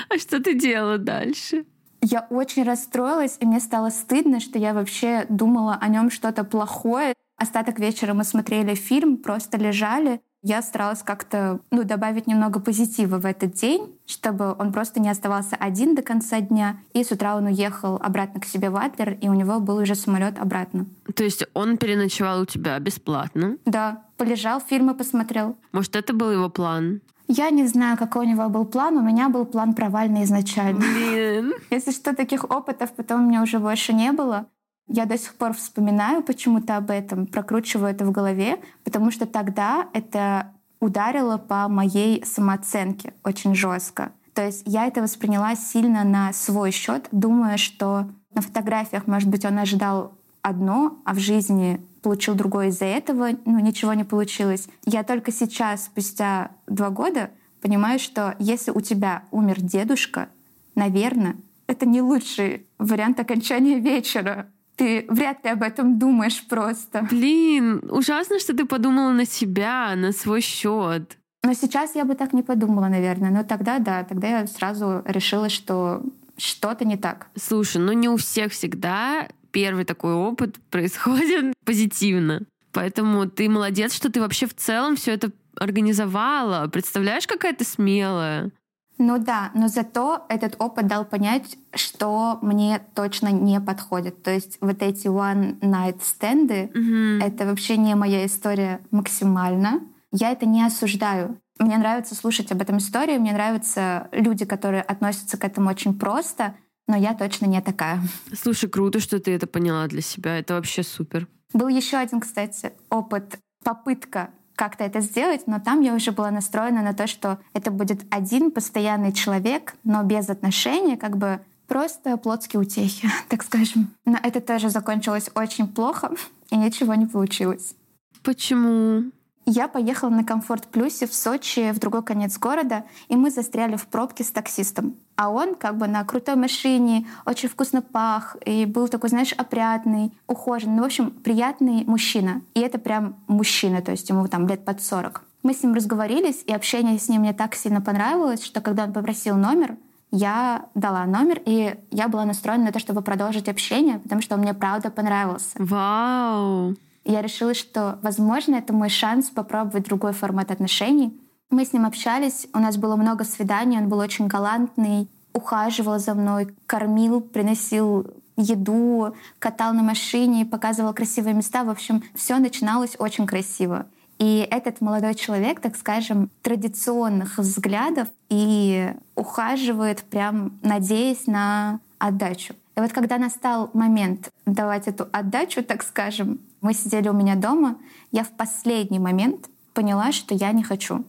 [SPEAKER 2] А что ты делала дальше?
[SPEAKER 3] Я очень расстроилась, и мне стало стыдно, что я вообще думала о нем что-то плохое. Остаток вечера мы смотрели фильм, просто лежали. Я старалась как-то ну, добавить немного позитива в этот день, чтобы он просто не оставался один до конца дня. И с утра он уехал обратно к себе в Адлер, и у него был уже самолет обратно.
[SPEAKER 2] То есть он переночевал у тебя бесплатно?
[SPEAKER 3] Да, полежал, фильмы посмотрел.
[SPEAKER 2] Может, это был его план?
[SPEAKER 3] Я не знаю, какой у него был план. У меня был план провальный изначально.
[SPEAKER 2] Блин.
[SPEAKER 3] Если что, таких опытов потом у меня уже больше не было. Я до сих пор вспоминаю почему-то об этом, прокручиваю это в голове, потому что тогда это ударило по моей самооценке очень жестко. То есть я это восприняла сильно на свой счет, думая, что на фотографиях, может быть, он ожидал одно, а в жизни получил другое из-за этого, ну, ничего не получилось. Я только сейчас, спустя два года, понимаю, что если у тебя умер дедушка, наверное, это не лучший вариант окончания вечера. Ты вряд ли об этом думаешь просто.
[SPEAKER 2] Блин, ужасно, что ты подумала на себя, на свой счет.
[SPEAKER 3] Но сейчас я бы так не подумала, наверное. Но тогда, да, тогда я сразу решила, что что-то не так.
[SPEAKER 2] Слушай, ну не у всех всегда первый такой опыт происходит позитивно. Поэтому ты молодец, что ты вообще в целом все это организовала. Представляешь, какая ты смелая.
[SPEAKER 3] Ну да, но зато этот опыт дал понять, что мне точно не подходит. То есть вот эти one night стенды
[SPEAKER 2] Мгм.
[SPEAKER 3] это вообще не моя история максимально. Я это не осуждаю. Мне нравится слушать об этом истории, мне нравятся люди, которые относятся к этому очень просто, но я точно не такая.
[SPEAKER 2] Слушай, круто, что ты это поняла для себя. Это вообще супер.
[SPEAKER 3] Был еще один, кстати, опыт, попытка как-то это сделать, но там я уже была настроена на то, что это будет один постоянный человек, но без отношений, как бы просто плотские утехи, так скажем. Но это тоже закончилось очень плохо, и ничего не получилось.
[SPEAKER 2] Почему?
[SPEAKER 3] Я поехала на Комфорт Плюсе в Сочи, в другой конец города, и мы застряли в пробке с таксистом. А он как бы на крутой машине, очень вкусно пах, и был такой, знаешь, опрятный, ухоженный. Ну, в общем, приятный мужчина. И это прям мужчина, то есть ему там лет под 40. Мы с ним разговорились, и общение с ним мне так сильно понравилось, что когда он попросил номер, я дала номер, и я была настроена на то, чтобы продолжить общение, потому что он мне правда понравился.
[SPEAKER 2] Вау!
[SPEAKER 3] Я решила, что, возможно, это мой шанс попробовать другой формат отношений. Мы с ним общались, у нас было много свиданий, он был очень галантный, ухаживал за мной, кормил, приносил еду, катал на машине, показывал красивые места. В общем, все начиналось очень красиво. И этот молодой человек, так скажем, традиционных взглядов и ухаживает прям надеясь на отдачу. И вот когда настал момент давать эту отдачу, так скажем, мы сидели у меня дома, я в последний момент поняла, что я не хочу.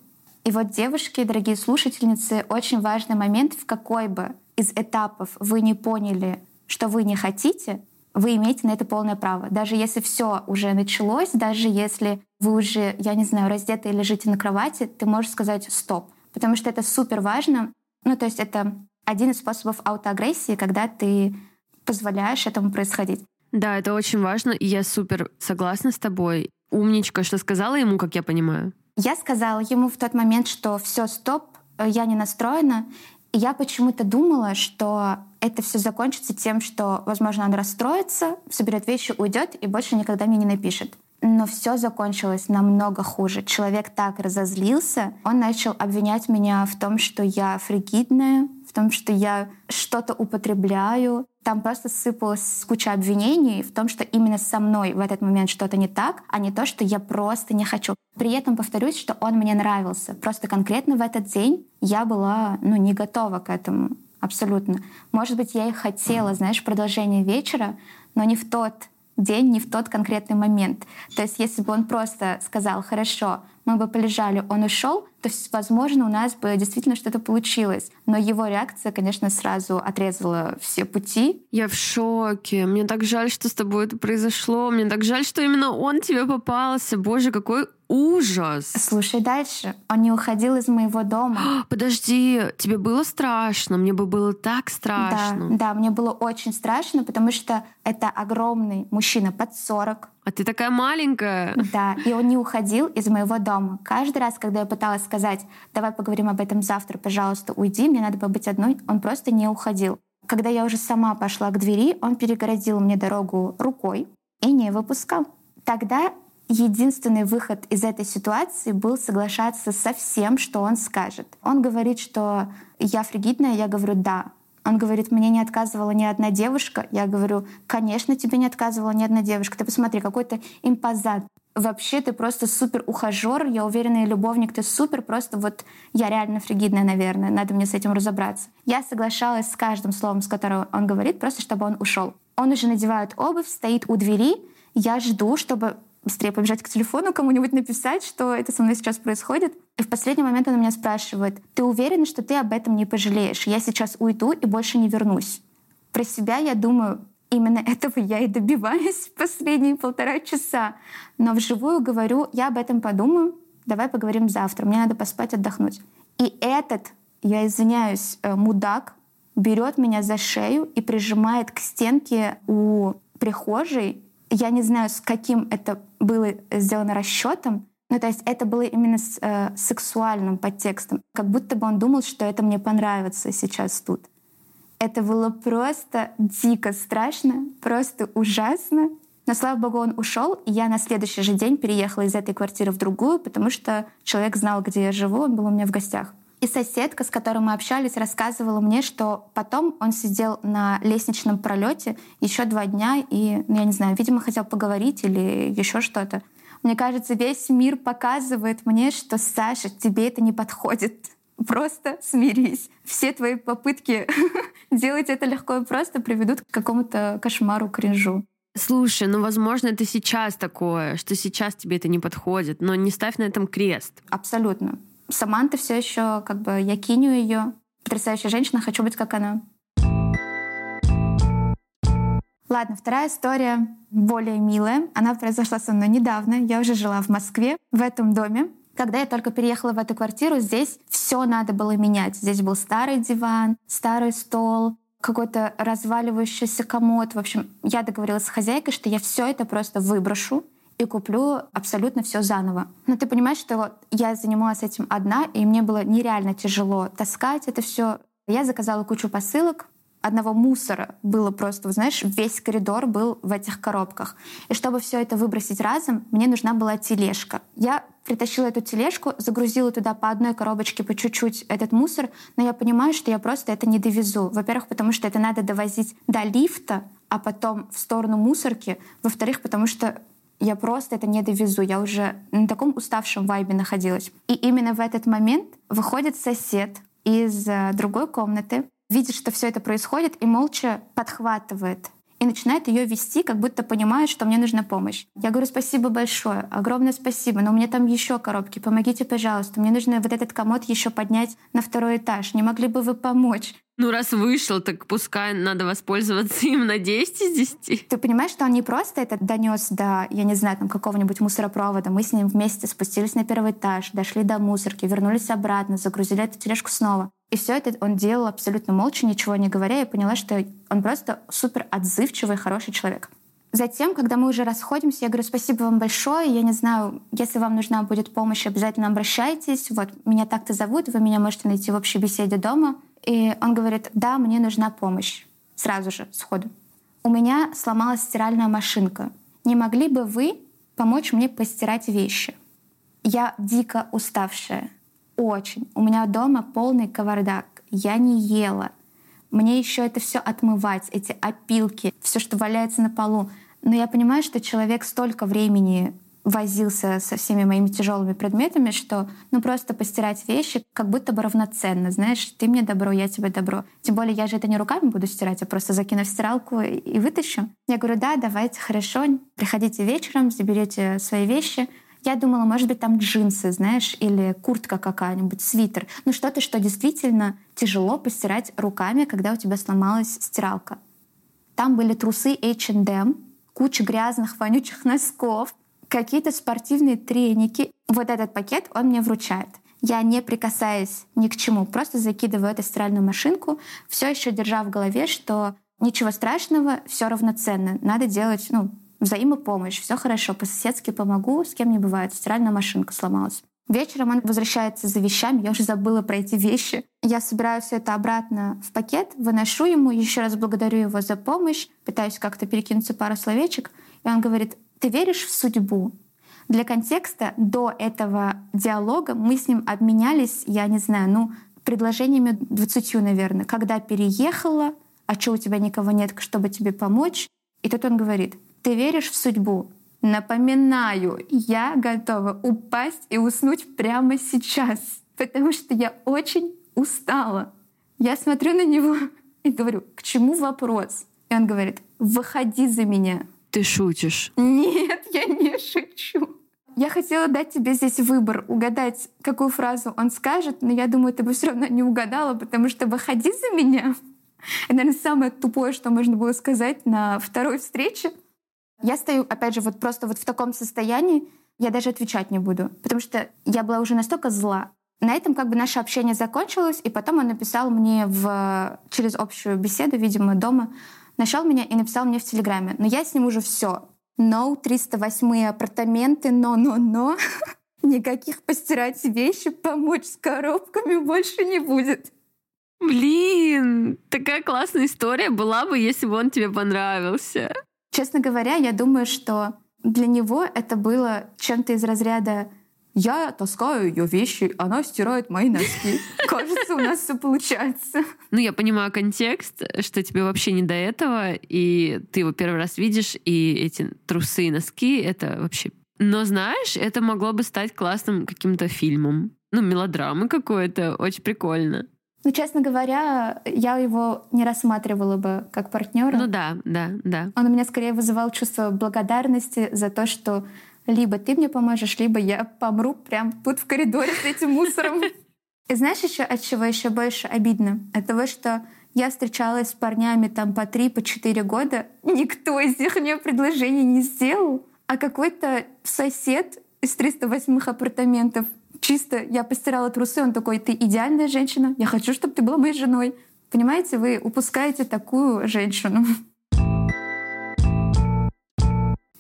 [SPEAKER 3] И вот, девушки, дорогие слушательницы, очень важный момент, в какой бы из этапов вы не поняли, что вы не хотите, вы имеете на это полное право. Даже если все уже началось, даже если вы уже, я не знаю, раздеты или лежите на кровати, ты можешь сказать «стоп». Потому что это супер важно. Ну, то есть это один из способов аутоагрессии, когда ты позволяешь этому происходить.
[SPEAKER 2] Да, это очень важно, и я супер согласна с тобой. Умничка, что сказала ему, как я понимаю.
[SPEAKER 3] Я сказала ему в тот момент, что все, стоп, я не настроена. И я почему-то думала, что это все закончится тем, что, возможно, он расстроится, соберет вещи, уйдет и больше никогда мне не напишет. Но все закончилось намного хуже. Человек так разозлился, он начал обвинять меня в том, что я фригидная, в том, что я что-то употребляю. Там просто сыпалась куча обвинений в том, что именно со мной в этот момент что-то не так, а не то, что я просто не хочу. При этом повторюсь, что он мне нравился. Просто конкретно в этот день я была ну, не готова к этому абсолютно. Может быть, я и хотела, знаешь, продолжение вечера, но не в тот день, не в тот конкретный момент. То есть если бы он просто сказал, хорошо, мы бы полежали, он ушел, то есть, возможно, у нас бы действительно что-то получилось. Но его реакция, конечно, сразу отрезала все пути.
[SPEAKER 2] Я в шоке. Мне так жаль, что с тобой это произошло. Мне так жаль, что именно он тебе попался. Боже, какой ужас.
[SPEAKER 3] Слушай дальше. Он не уходил из моего дома.
[SPEAKER 2] Подожди, тебе было страшно? Мне бы было так страшно.
[SPEAKER 3] Да, да, мне было очень страшно, потому что это огромный мужчина под 40.
[SPEAKER 2] А ты такая маленькая.
[SPEAKER 3] Да, и он не уходил из моего дома. Каждый раз, когда я пыталась сказать, давай поговорим об этом завтра, пожалуйста, уйди, мне надо побыть одной, он просто не уходил. Когда я уже сама пошла к двери, он перегородил мне дорогу рукой и не выпускал. Тогда единственный выход из этой ситуации был соглашаться со всем, что он скажет. Он говорит, что я фригидная, я говорю «да». Он говорит, мне не отказывала ни одна девушка. Я говорю, конечно, тебе не отказывала ни одна девушка. Ты посмотри, какой то импозант. Вообще ты просто супер ухажер, я уверена, и любовник ты супер, просто вот я реально фригидная, наверное, надо мне с этим разобраться. Я соглашалась с каждым словом, с которым он говорит, просто чтобы он ушел. Он уже надевает обувь, стоит у двери, я жду, чтобы быстрее побежать к телефону, кому-нибудь написать, что это со мной сейчас происходит. И в последний момент он меня спрашивает, ты уверена, что ты об этом не пожалеешь? Я сейчас уйду и больше не вернусь. Про себя я думаю, именно этого я и добиваюсь последние полтора часа. Но вживую говорю, я об этом подумаю, давай поговорим завтра, мне надо поспать, отдохнуть. И этот, я извиняюсь, э, мудак берет меня за шею и прижимает к стенке у прихожей я не знаю, с каким это было сделано расчетом, ну, то есть это было именно с э, сексуальным подтекстом. Как будто бы он думал, что это мне понравится сейчас тут. Это было просто дико страшно, просто ужасно. Но, слава богу, он ушел, и я на следующий же день переехала из этой квартиры в другую, потому что человек знал, где я живу, он был у меня в гостях. И соседка, с которой мы общались, рассказывала мне, что потом он сидел на лестничном пролете еще два дня и, ну, я не знаю, видимо, хотел поговорить или еще что-то. Мне кажется, весь мир показывает мне, что Саша, тебе это не подходит. Просто смирись. Все твои попытки делать это легко и просто приведут к какому-то кошмару, кринжу.
[SPEAKER 2] Слушай, ну, возможно, это сейчас такое, что сейчас тебе это не подходит, но не ставь на этом крест.
[SPEAKER 3] Абсолютно. Саманта все еще, как бы, я киню ее. Потрясающая женщина, хочу быть как она. Ладно, вторая история более милая. Она произошла со мной недавно. Я уже жила в Москве, в этом доме. Когда я только переехала в эту квартиру, здесь все надо было менять. Здесь был старый диван, старый стол, какой-то разваливающийся комод. В общем, я договорилась с хозяйкой, что я все это просто выброшу и куплю абсолютно все заново. Но ты понимаешь, что я занималась этим одна, и мне было нереально тяжело таскать это все. Я заказала кучу посылок, одного мусора было просто, знаешь, весь коридор был в этих коробках. И чтобы все это выбросить разом, мне нужна была тележка. Я притащила эту тележку, загрузила туда по одной коробочке по чуть-чуть этот мусор, но я понимаю, что я просто это не довезу. Во-первых, потому что это надо довозить до лифта, а потом в сторону мусорки. Во-вторых, потому что я просто это не довезу. Я уже на таком уставшем вайбе находилась. И именно в этот момент выходит сосед из э, другой комнаты, видит, что все это происходит, и молча подхватывает и начинает ее вести, как будто понимает, что мне нужна помощь. Я говорю, спасибо большое, огромное спасибо, но у меня там еще коробки, помогите, пожалуйста, мне нужно вот этот комод еще поднять на второй этаж, не могли бы вы помочь?
[SPEAKER 2] Ну, раз вышел, так пускай надо воспользоваться им на 10 из 10.
[SPEAKER 3] Ты понимаешь, что он не просто это донес до, я не знаю, там какого-нибудь мусоропровода. Мы с ним вместе спустились на первый этаж, дошли до мусорки, вернулись обратно, загрузили эту тележку снова. И все это он делал абсолютно молча, ничего не говоря. Я поняла, что он просто супер отзывчивый, хороший человек. Затем, когда мы уже расходимся, я говорю, спасибо вам большое. Я не знаю, если вам нужна будет помощь, обязательно обращайтесь. Вот, меня так-то зовут, вы меня можете найти в общей беседе дома. И он говорит, да, мне нужна помощь. Сразу же, сходу. У меня сломалась стиральная машинка. Не могли бы вы помочь мне постирать вещи? Я дико уставшая. Очень. У меня дома полный кавардак. Я не ела. Мне еще это все отмывать, эти опилки, все, что валяется на полу. Но я понимаю, что человек столько времени возился со всеми моими тяжелыми предметами, что ну просто постирать вещи как будто бы равноценно. Знаешь, ты мне добро, я тебе добро. Тем более я же это не руками буду стирать, а просто закину в стиралку и вытащу. Я говорю, да, давайте, хорошо, приходите вечером, заберете свои вещи. Я думала, может быть, там джинсы, знаешь, или куртка какая-нибудь, свитер. Ну что-то, что действительно тяжело постирать руками, когда у тебя сломалась стиралка. Там были трусы H&M, куча грязных, вонючих носков, какие-то спортивные треники. Вот этот пакет он мне вручает. Я не прикасаясь ни к чему, просто закидываю эту стиральную машинку, все еще держа в голове, что ничего страшного, все равноценно. Надо делать ну, взаимопомощь, все хорошо, по-соседски помогу, с кем не бывает, стиральная машинка сломалась. Вечером он возвращается за вещами, я уже забыла про эти вещи. Я собираю все это обратно в пакет, выношу ему, еще раз благодарю его за помощь, пытаюсь как-то перекинуться пару словечек, и он говорит, ты веришь в судьбу? Для контекста, до этого диалога мы с ним обменялись, я не знаю, ну, предложениями 20, наверное. Когда переехала, а что у тебя никого нет, чтобы тебе помочь? И тут он говорит, ты веришь в судьбу? Напоминаю, я готова упасть и уснуть прямо сейчас, потому что я очень устала. Я смотрю на него и говорю, к чему вопрос? И он говорит, выходи за меня.
[SPEAKER 2] Ты шутишь.
[SPEAKER 3] Нет, я не шучу. Я хотела дать тебе здесь выбор, угадать, какую фразу он скажет, но я думаю, ты бы все равно не угадала, потому что «выходи за меня» — это, наверное, самое тупое, что можно было сказать на второй встрече. Я стою, опять же, вот просто вот в таком состоянии, я даже отвечать не буду, потому что я была уже настолько зла. На этом как бы наше общение закончилось, и потом он написал мне в, через общую беседу, видимо, дома, нашел меня и написал мне в Телеграме. Но я с ним уже все. No, 308 апартаменты, но-но-но. Никаких постирать вещи, помочь с коробками больше не будет.
[SPEAKER 2] Блин, такая классная история была бы, если бы он тебе понравился.
[SPEAKER 3] Честно говоря, я думаю, что для него это было чем-то из разряда я таскаю ее вещи, она стирает мои носки. Кажется, у нас все получается.
[SPEAKER 2] Ну, я понимаю контекст, что тебе вообще не до этого, и ты его первый раз видишь, и эти трусы и носки — это вообще... Но знаешь, это могло бы стать классным каким-то фильмом. Ну, мелодрамы какой-то, очень прикольно.
[SPEAKER 3] Ну, честно говоря, я его не рассматривала бы как партнера.
[SPEAKER 2] Ну да, да, да.
[SPEAKER 3] Он у меня скорее вызывал чувство благодарности за то, что либо ты мне поможешь, либо я помру прям тут в коридоре с этим мусором. И знаешь еще, от чего еще больше обидно? От того, что я встречалась с парнями там по три, по четыре года, никто из них мне предложение не сделал, а какой-то сосед из 308 апартаментов чисто я постирала трусы, он такой, ты идеальная женщина, я хочу, чтобы ты была моей женой. Понимаете, вы упускаете такую женщину.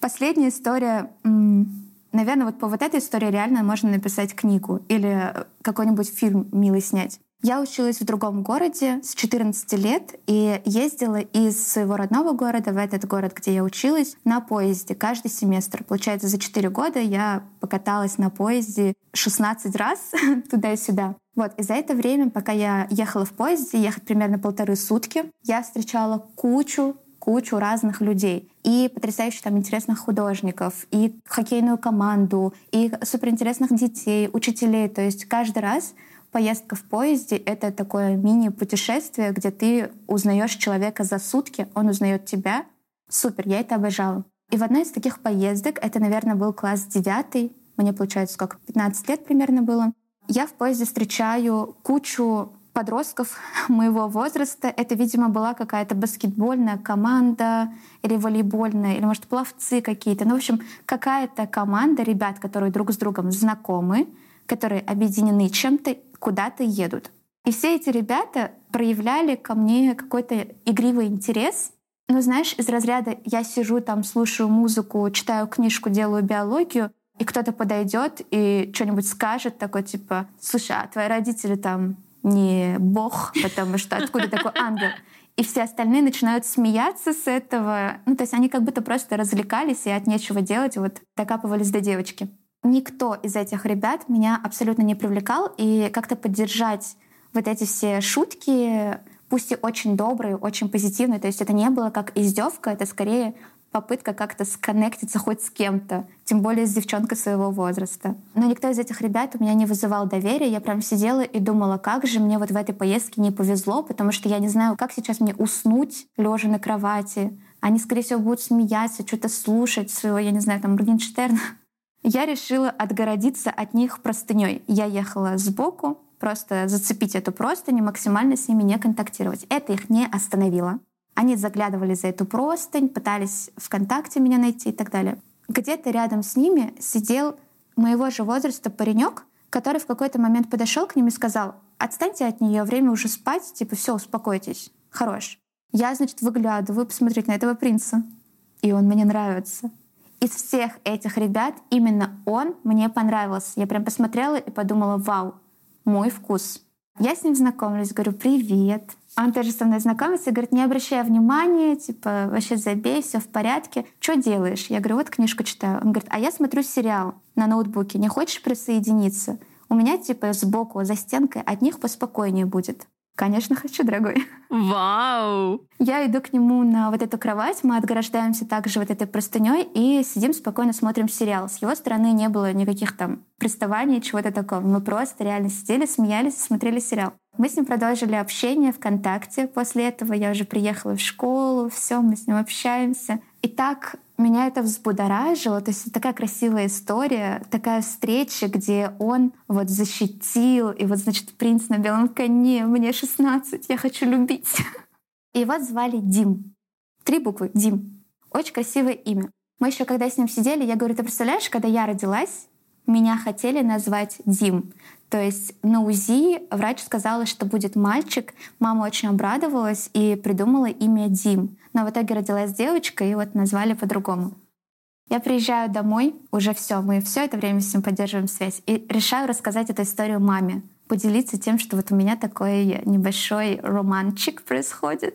[SPEAKER 3] Последняя история, наверное, вот по вот этой истории реально можно написать книгу или какой-нибудь фильм милый снять. Я училась в другом городе с 14 лет и ездила из своего родного города в этот город, где я училась, на поезде каждый семестр. Получается, за 4 года я покаталась на поезде 16 раз туда и сюда. Вот, и за это время, пока я ехала в поезде, ехать примерно полторы сутки, я встречала кучу кучу разных людей. И потрясающих там интересных художников, и хоккейную команду, и суперинтересных детей, учителей. То есть каждый раз поездка в поезде — это такое мини-путешествие, где ты узнаешь человека за сутки, он узнает тебя. Супер, я это обожала. И в одной из таких поездок, это, наверное, был класс девятый, мне, получается, сколько, 15 лет примерно было, я в поезде встречаю кучу подростков моего возраста. Это, видимо, была какая-то баскетбольная команда или волейбольная, или, может, пловцы какие-то. Ну, в общем, какая-то команда ребят, которые друг с другом знакомы, которые объединены чем-то, куда-то едут. И все эти ребята проявляли ко мне какой-то игривый интерес. Ну, знаешь, из разряда я сижу там, слушаю музыку, читаю книжку, делаю биологию, и кто-то подойдет и что-нибудь скажет, такой типа, слушай, а твои родители там не бог, потому что откуда такой ангел? И все остальные начинают смеяться с этого. Ну, то есть они как будто просто развлекались и от нечего делать вот докапывались до девочки. Никто из этих ребят меня абсолютно не привлекал, и как-то поддержать вот эти все шутки, пусть и очень добрые, очень позитивные, то есть это не было как издевка, это скорее попытка как-то сконнектиться хоть с кем-то, тем более с девчонкой своего возраста. Но никто из этих ребят у меня не вызывал доверия. Я прям сидела и думала, как же мне вот в этой поездке не повезло, потому что я не знаю, как сейчас мне уснуть, лежа на кровати. Они, скорее всего, будут смеяться, что-то слушать своего, я не знаю, там, Моргенштерна. Я решила отгородиться от них простыней. Я ехала сбоку, просто зацепить эту простыню, максимально с ними не контактировать. Это их не остановило. Они заглядывали за эту простынь, пытались ВКонтакте меня найти и так далее. Где-то рядом с ними сидел моего же возраста паренек, который в какой-то момент подошел к ним и сказал, отстаньте от нее, время уже спать, типа, все, успокойтесь, хорош. Я, значит, выглядываю посмотреть на этого принца, и он мне нравится. Из всех этих ребят именно он мне понравился. Я прям посмотрела и подумала, вау, мой вкус. Я с ним знакомлюсь, говорю, привет. Он тоже со мной знакомится и говорит, не обращай внимания, типа, вообще забей, все в порядке. Что делаешь? Я говорю, вот книжку читаю. Он говорит, а я смотрю сериал на ноутбуке, не хочешь присоединиться? У меня, типа, сбоку, за стенкой от них поспокойнее будет. Конечно, хочу, дорогой.
[SPEAKER 2] Вау!
[SPEAKER 3] Я иду к нему на вот эту кровать, мы отграждаемся также вот этой простыней и сидим спокойно смотрим сериал. С его стороны не было никаких там приставаний, чего-то такого. Мы просто реально сидели, смеялись смотрели сериал. Мы с ним продолжили общение ВКонтакте. После этого я уже приехала в школу, все, мы с ним общаемся. И так меня это взбудоражило. То есть такая красивая история, такая встреча, где он вот защитил, и вот, значит, принц на белом коне, мне 16, я хочу любить. И его звали Дим. Три буквы — Дим. Очень красивое имя. Мы еще когда с ним сидели, я говорю, ты представляешь, когда я родилась, меня хотели назвать Дим. То есть на УЗИ врач сказала, что будет мальчик. Мама очень обрадовалась и придумала имя Дим. Но в итоге родилась девочка, и вот назвали по-другому. Я приезжаю домой, уже все, мы все это время с ним поддерживаем связь, и решаю рассказать эту историю маме, поделиться тем, что вот у меня такой небольшой романчик происходит.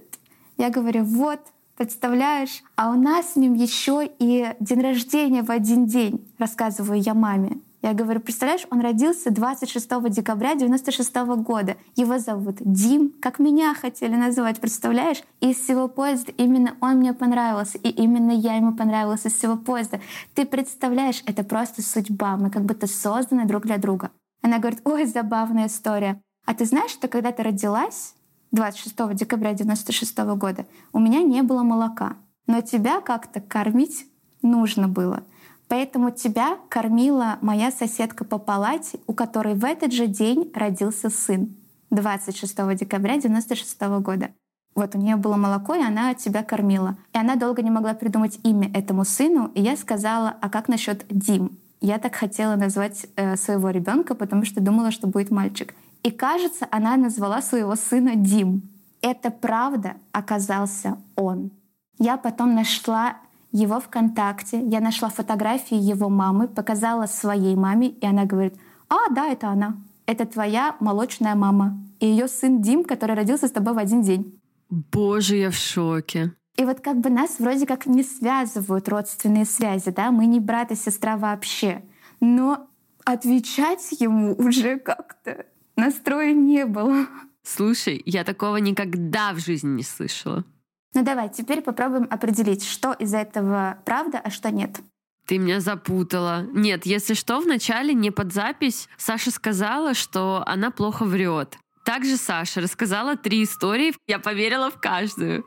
[SPEAKER 3] Я говорю, вот, представляешь, а у нас с ним еще и день рождения в один день, рассказываю я маме. Я говорю, представляешь, он родился 26 декабря 96 года. Его зовут Дим, как меня хотели называть, представляешь? И из всего поезда именно он мне понравился, и именно я ему понравилась из всего поезда. Ты представляешь, это просто судьба, мы как будто созданы друг для друга. Она говорит, ой, забавная история. А ты знаешь, что когда ты родилась, 26 декабря 96 года, у меня не было молока. Но тебя как-то кормить нужно было. Поэтому тебя кормила моя соседка по палате, у которой в этот же день родился сын 26 декабря 96 года. Вот у нее было молоко, и она тебя кормила. И она долго не могла придумать имя этому сыну, и я сказала, а как насчет Дим? Я так хотела назвать э, своего ребенка, потому что думала, что будет мальчик. И кажется, она назвала своего сына Дим. Это правда оказался он. Я потом нашла его ВКонтакте, я нашла фотографии его мамы, показала своей маме, и она говорит, а, да, это она. Это твоя молочная мама. И ее сын Дим, который родился с тобой в один день.
[SPEAKER 2] Боже, я в шоке.
[SPEAKER 3] И вот как бы нас вроде как не связывают родственные связи, да, мы не брат и сестра вообще. Но отвечать ему уже как-то настроя не было.
[SPEAKER 2] Слушай, я такого никогда в жизни не слышала.
[SPEAKER 3] Ну давай, теперь попробуем определить, что из этого правда, а что нет.
[SPEAKER 2] Ты меня запутала. Нет, если что, вначале не под запись Саша сказала, что она плохо врет. Также Саша рассказала три истории, я поверила в каждую.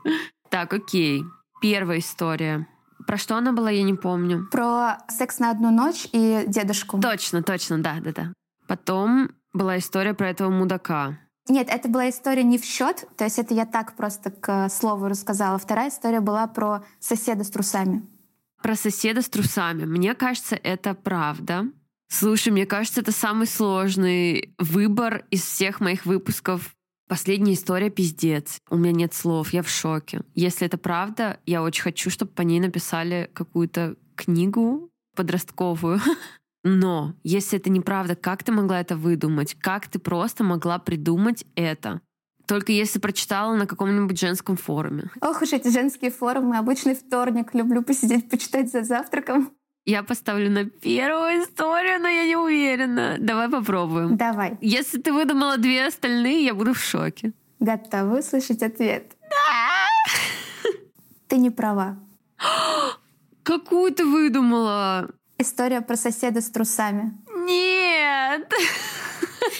[SPEAKER 2] Так, окей. Первая история. Про что она была, я не помню.
[SPEAKER 3] Про секс на одну ночь и дедушку.
[SPEAKER 2] Точно, точно, да, да, да. Потом была история про этого мудака.
[SPEAKER 3] Нет, это была история не в счет, то есть это я так просто к слову рассказала. Вторая история была про соседа с трусами.
[SPEAKER 2] Про соседа с трусами. Мне кажется, это правда. Слушай, мне кажется, это самый сложный выбор из всех моих выпусков. Последняя история пиздец. У меня нет слов, я в шоке. Если это правда, я очень хочу, чтобы по ней написали какую-то книгу подростковую. Но если это неправда, как ты могла это выдумать? Как ты просто могла придумать это? Только если прочитала на каком-нибудь женском форуме.
[SPEAKER 3] Ох уж эти женские форумы. Обычный вторник. Люблю посидеть, почитать за завтраком.
[SPEAKER 2] Я поставлю на первую историю, но я не уверена. Давай попробуем.
[SPEAKER 3] Давай.
[SPEAKER 2] Если ты выдумала две остальные, я буду в шоке.
[SPEAKER 3] Готова услышать ответ?
[SPEAKER 2] Да!
[SPEAKER 3] Ты не права.
[SPEAKER 2] Какую ты выдумала?
[SPEAKER 3] История про соседа с трусами.
[SPEAKER 2] Нет!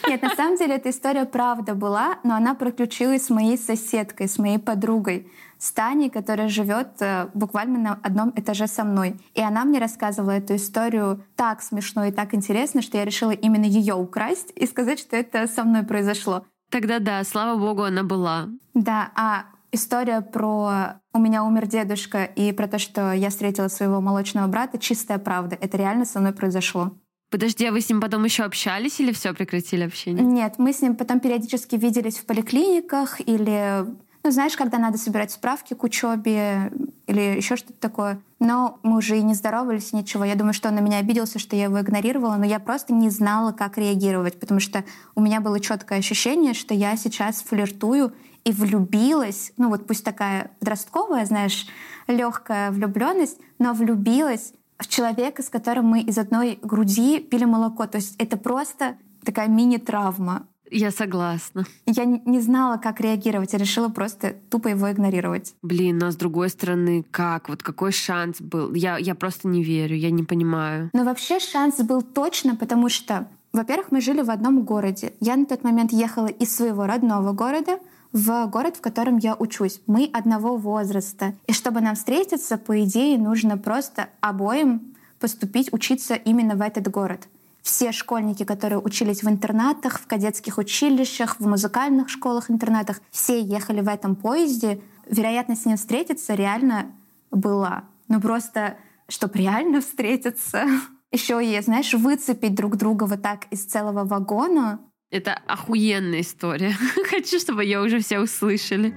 [SPEAKER 3] Нет, на самом деле эта история правда была, но она приключилась с моей соседкой, с моей подругой, с Таней, которая живет э, буквально на одном этаже со мной. И она мне рассказывала эту историю так смешно и так интересно, что я решила именно ее украсть и сказать, что это со мной произошло.
[SPEAKER 2] Тогда да, слава богу, она была.
[SPEAKER 3] Да, а история про «у меня умер дедушка» и про то, что я встретила своего молочного брата — чистая правда. Это реально со мной произошло.
[SPEAKER 2] Подожди, а вы с ним потом еще общались или все прекратили общение?
[SPEAKER 3] Нет, мы с ним потом периодически виделись в поликлиниках или, ну, знаешь, когда надо собирать справки к учебе или еще что-то такое. Но мы уже и не здоровались, ничего. Я думаю, что он на меня обиделся, что я его игнорировала, но я просто не знала, как реагировать, потому что у меня было четкое ощущение, что я сейчас флиртую и влюбилась, ну вот пусть такая подростковая, знаешь, легкая влюбленность, но влюбилась в человека, с которым мы из одной груди пили молоко. То есть это просто такая мини-травма.
[SPEAKER 2] Я согласна.
[SPEAKER 3] Я не знала, как реагировать, я решила просто тупо его игнорировать.
[SPEAKER 2] Блин, но с другой стороны, как? Вот какой шанс был? Я, я просто не верю, я не понимаю.
[SPEAKER 3] Но вообще шанс был точно, потому что, во-первых, мы жили в одном городе. Я на тот момент ехала из своего родного города в город, в котором я учусь. Мы одного возраста. И чтобы нам встретиться, по идее, нужно просто обоим поступить учиться именно в этот город. Все школьники, которые учились в интернатах, в кадетских училищах, в музыкальных школах-интернатах, все ехали в этом поезде. Вероятность с ним встретиться реально была. Но просто, чтобы реально встретиться, еще и, знаешь, выцепить друг друга вот так из целого вагона,
[SPEAKER 2] это охуенная история. Хочу, чтобы ее уже все услышали.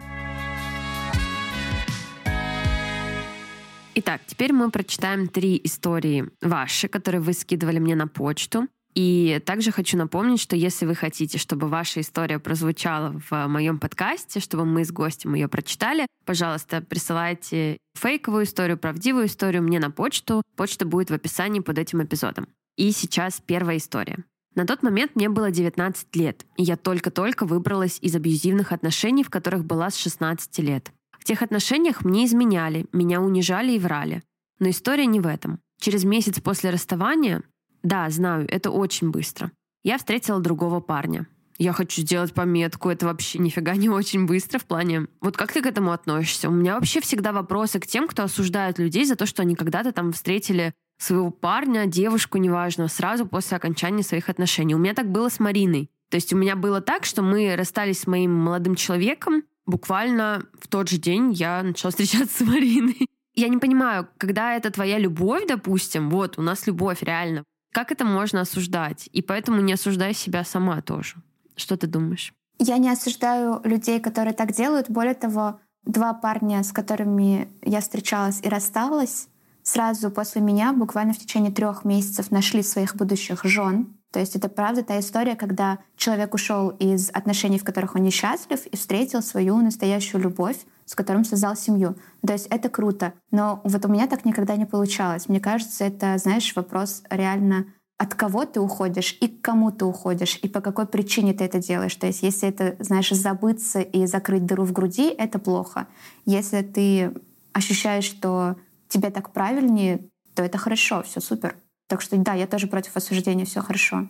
[SPEAKER 2] Итак, теперь мы прочитаем три истории ваши, которые вы скидывали мне на почту. И также хочу напомнить, что если вы хотите, чтобы ваша история прозвучала в моем подкасте, чтобы мы с гостем ее прочитали, пожалуйста, присылайте фейковую историю, правдивую историю мне на почту. Почта будет в описании под этим эпизодом. И сейчас первая история. На тот момент мне было 19 лет, и я только-только выбралась из абьюзивных отношений, в которых была с 16 лет. В тех отношениях мне изменяли, меня унижали и врали. Но история не в этом. Через месяц после расставания, да, знаю, это очень быстро, я встретила другого парня. Я хочу сделать пометку, это вообще нифига не очень быстро в плане... Вот как ты к этому относишься? У меня вообще всегда вопросы к тем, кто осуждает людей за то, что они когда-то там встретили своего парня, девушку, неважно, сразу после окончания своих отношений. У меня так было с Мариной. То есть у меня было так, что мы расстались с моим молодым человеком, буквально в тот же день я начала встречаться с Мариной. Я не понимаю, когда это твоя любовь, допустим, вот, у нас любовь реально, Как это можно осуждать? И поэтому не осуждай себя сама тоже. Что ты думаешь?
[SPEAKER 3] Я не осуждаю людей, которые так делают. Более того, два парня, с которыми я встречалась и рассталась, сразу после меня, буквально в течение трех месяцев, нашли своих будущих жен. То есть это правда та история, когда человек ушел из отношений, в которых он несчастлив, и встретил свою настоящую любовь, с которым создал семью. То есть это круто. Но вот у меня так никогда не получалось. Мне кажется, это, знаешь, вопрос реально от кого ты уходишь и к кому ты уходишь, и по какой причине ты это делаешь. То есть если это, знаешь, забыться и закрыть дыру в груди, это плохо. Если ты ощущаешь, что тебе так правильнее, то это хорошо, все супер. Так что да, я тоже против осуждения, все хорошо.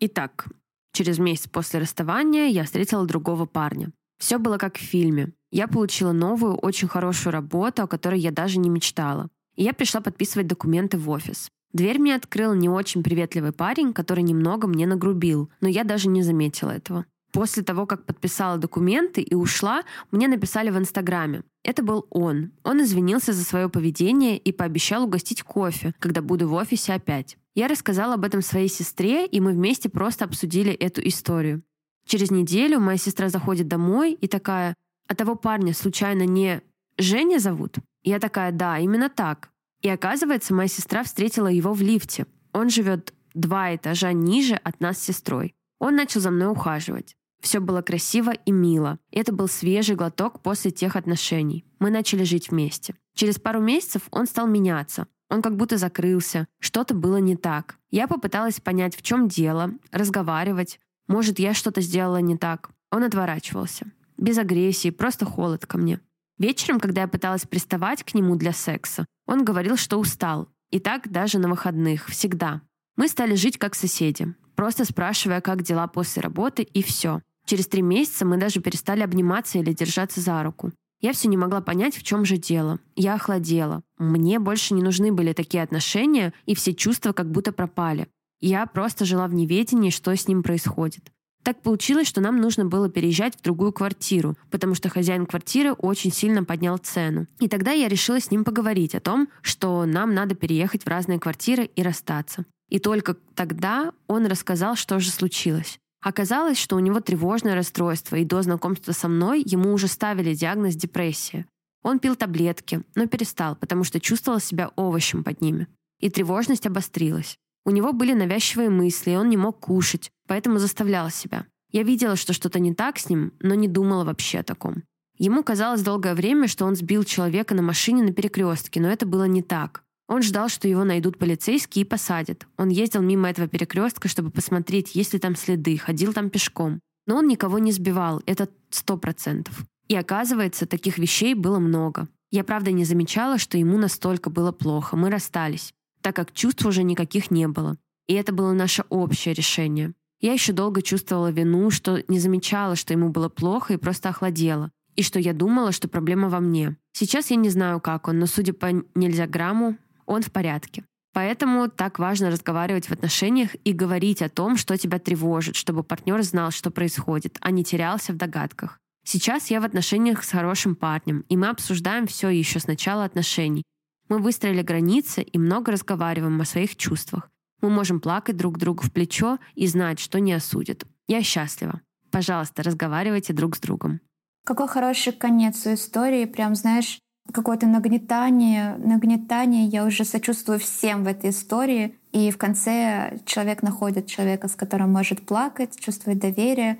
[SPEAKER 2] Итак, через месяц после расставания я встретила другого парня. Все было как в фильме. Я получила новую, очень хорошую работу, о которой я даже не мечтала. И я пришла подписывать документы в офис. Дверь мне открыл не очень приветливый парень, который немного мне нагрубил, но я даже не заметила этого. После того, как подписала документы и ушла, мне написали в Инстаграме. Это был он. Он извинился за свое поведение и пообещал угостить кофе, когда буду в офисе опять. Я рассказала об этом своей сестре, и мы вместе просто обсудили эту историю. Через неделю моя сестра заходит домой и такая, а того парня случайно не Женя зовут? Я такая, да, именно так. И оказывается, моя сестра встретила его в лифте. Он живет два этажа ниже от нас с сестрой. Он начал за мной ухаживать. Все было красиво и мило. Это был свежий глоток после тех отношений. Мы начали жить вместе. Через пару месяцев он стал меняться. Он как будто закрылся. Что-то было не так. Я попыталась понять, в чем дело, разговаривать. Может, я что-то сделала не так. Он отворачивался. Без агрессии, просто холод ко мне. Вечером, когда я пыталась приставать к нему для секса, он говорил, что устал. И так даже на выходных, всегда. Мы стали жить как соседи просто спрашивая, как дела после работы, и все. Через три месяца мы даже перестали обниматься или держаться за руку. Я все не могла понять, в чем же дело. Я охладела. Мне больше не нужны были такие отношения, и все чувства как будто пропали. Я просто жила в неведении, что с ним происходит. Так получилось, что нам нужно было переезжать в другую квартиру, потому что хозяин квартиры очень сильно поднял цену. И тогда я решила с ним поговорить о том, что нам надо переехать в разные квартиры и расстаться. И только тогда он рассказал, что же случилось. Оказалось, что у него тревожное расстройство, и до знакомства со мной ему уже ставили диагноз депрессия. Он пил таблетки, но перестал, потому что чувствовал себя овощем под ними. И тревожность обострилась. У него были навязчивые мысли, и он не мог кушать, поэтому заставлял себя. Я видела, что что-то не так с ним, но не думала вообще о таком. Ему казалось долгое время, что он сбил человека на машине на перекрестке, но это было не так. Он ждал, что его найдут полицейские и посадят. Он ездил мимо этого перекрестка, чтобы посмотреть, есть ли там следы, ходил там пешком. Но он никого не сбивал, это сто процентов. И оказывается, таких вещей было много. Я правда не замечала, что ему настолько было плохо. Мы расстались, так как чувств уже никаких не было. И это было наше общее решение. Я еще долго чувствовала вину, что не замечала, что ему было плохо и просто охладела. И что я думала, что проблема во мне. Сейчас я не знаю, как он, но судя по нельзя грамму, он в порядке. Поэтому так важно разговаривать в отношениях и говорить о том, что тебя тревожит, чтобы партнер знал, что происходит, а не терялся в догадках. Сейчас я в отношениях с хорошим парнем, и мы обсуждаем все еще с начала отношений. Мы выстроили границы и много разговариваем о своих чувствах. Мы можем плакать друг другу в плечо и знать, что не осудят. Я счастлива. Пожалуйста, разговаривайте друг с другом.
[SPEAKER 3] Какой хороший конец у истории. Прям, знаешь, какое-то нагнетание, нагнетание. Я уже сочувствую всем в этой истории. И в конце человек находит человека, с которым может плакать, чувствует доверие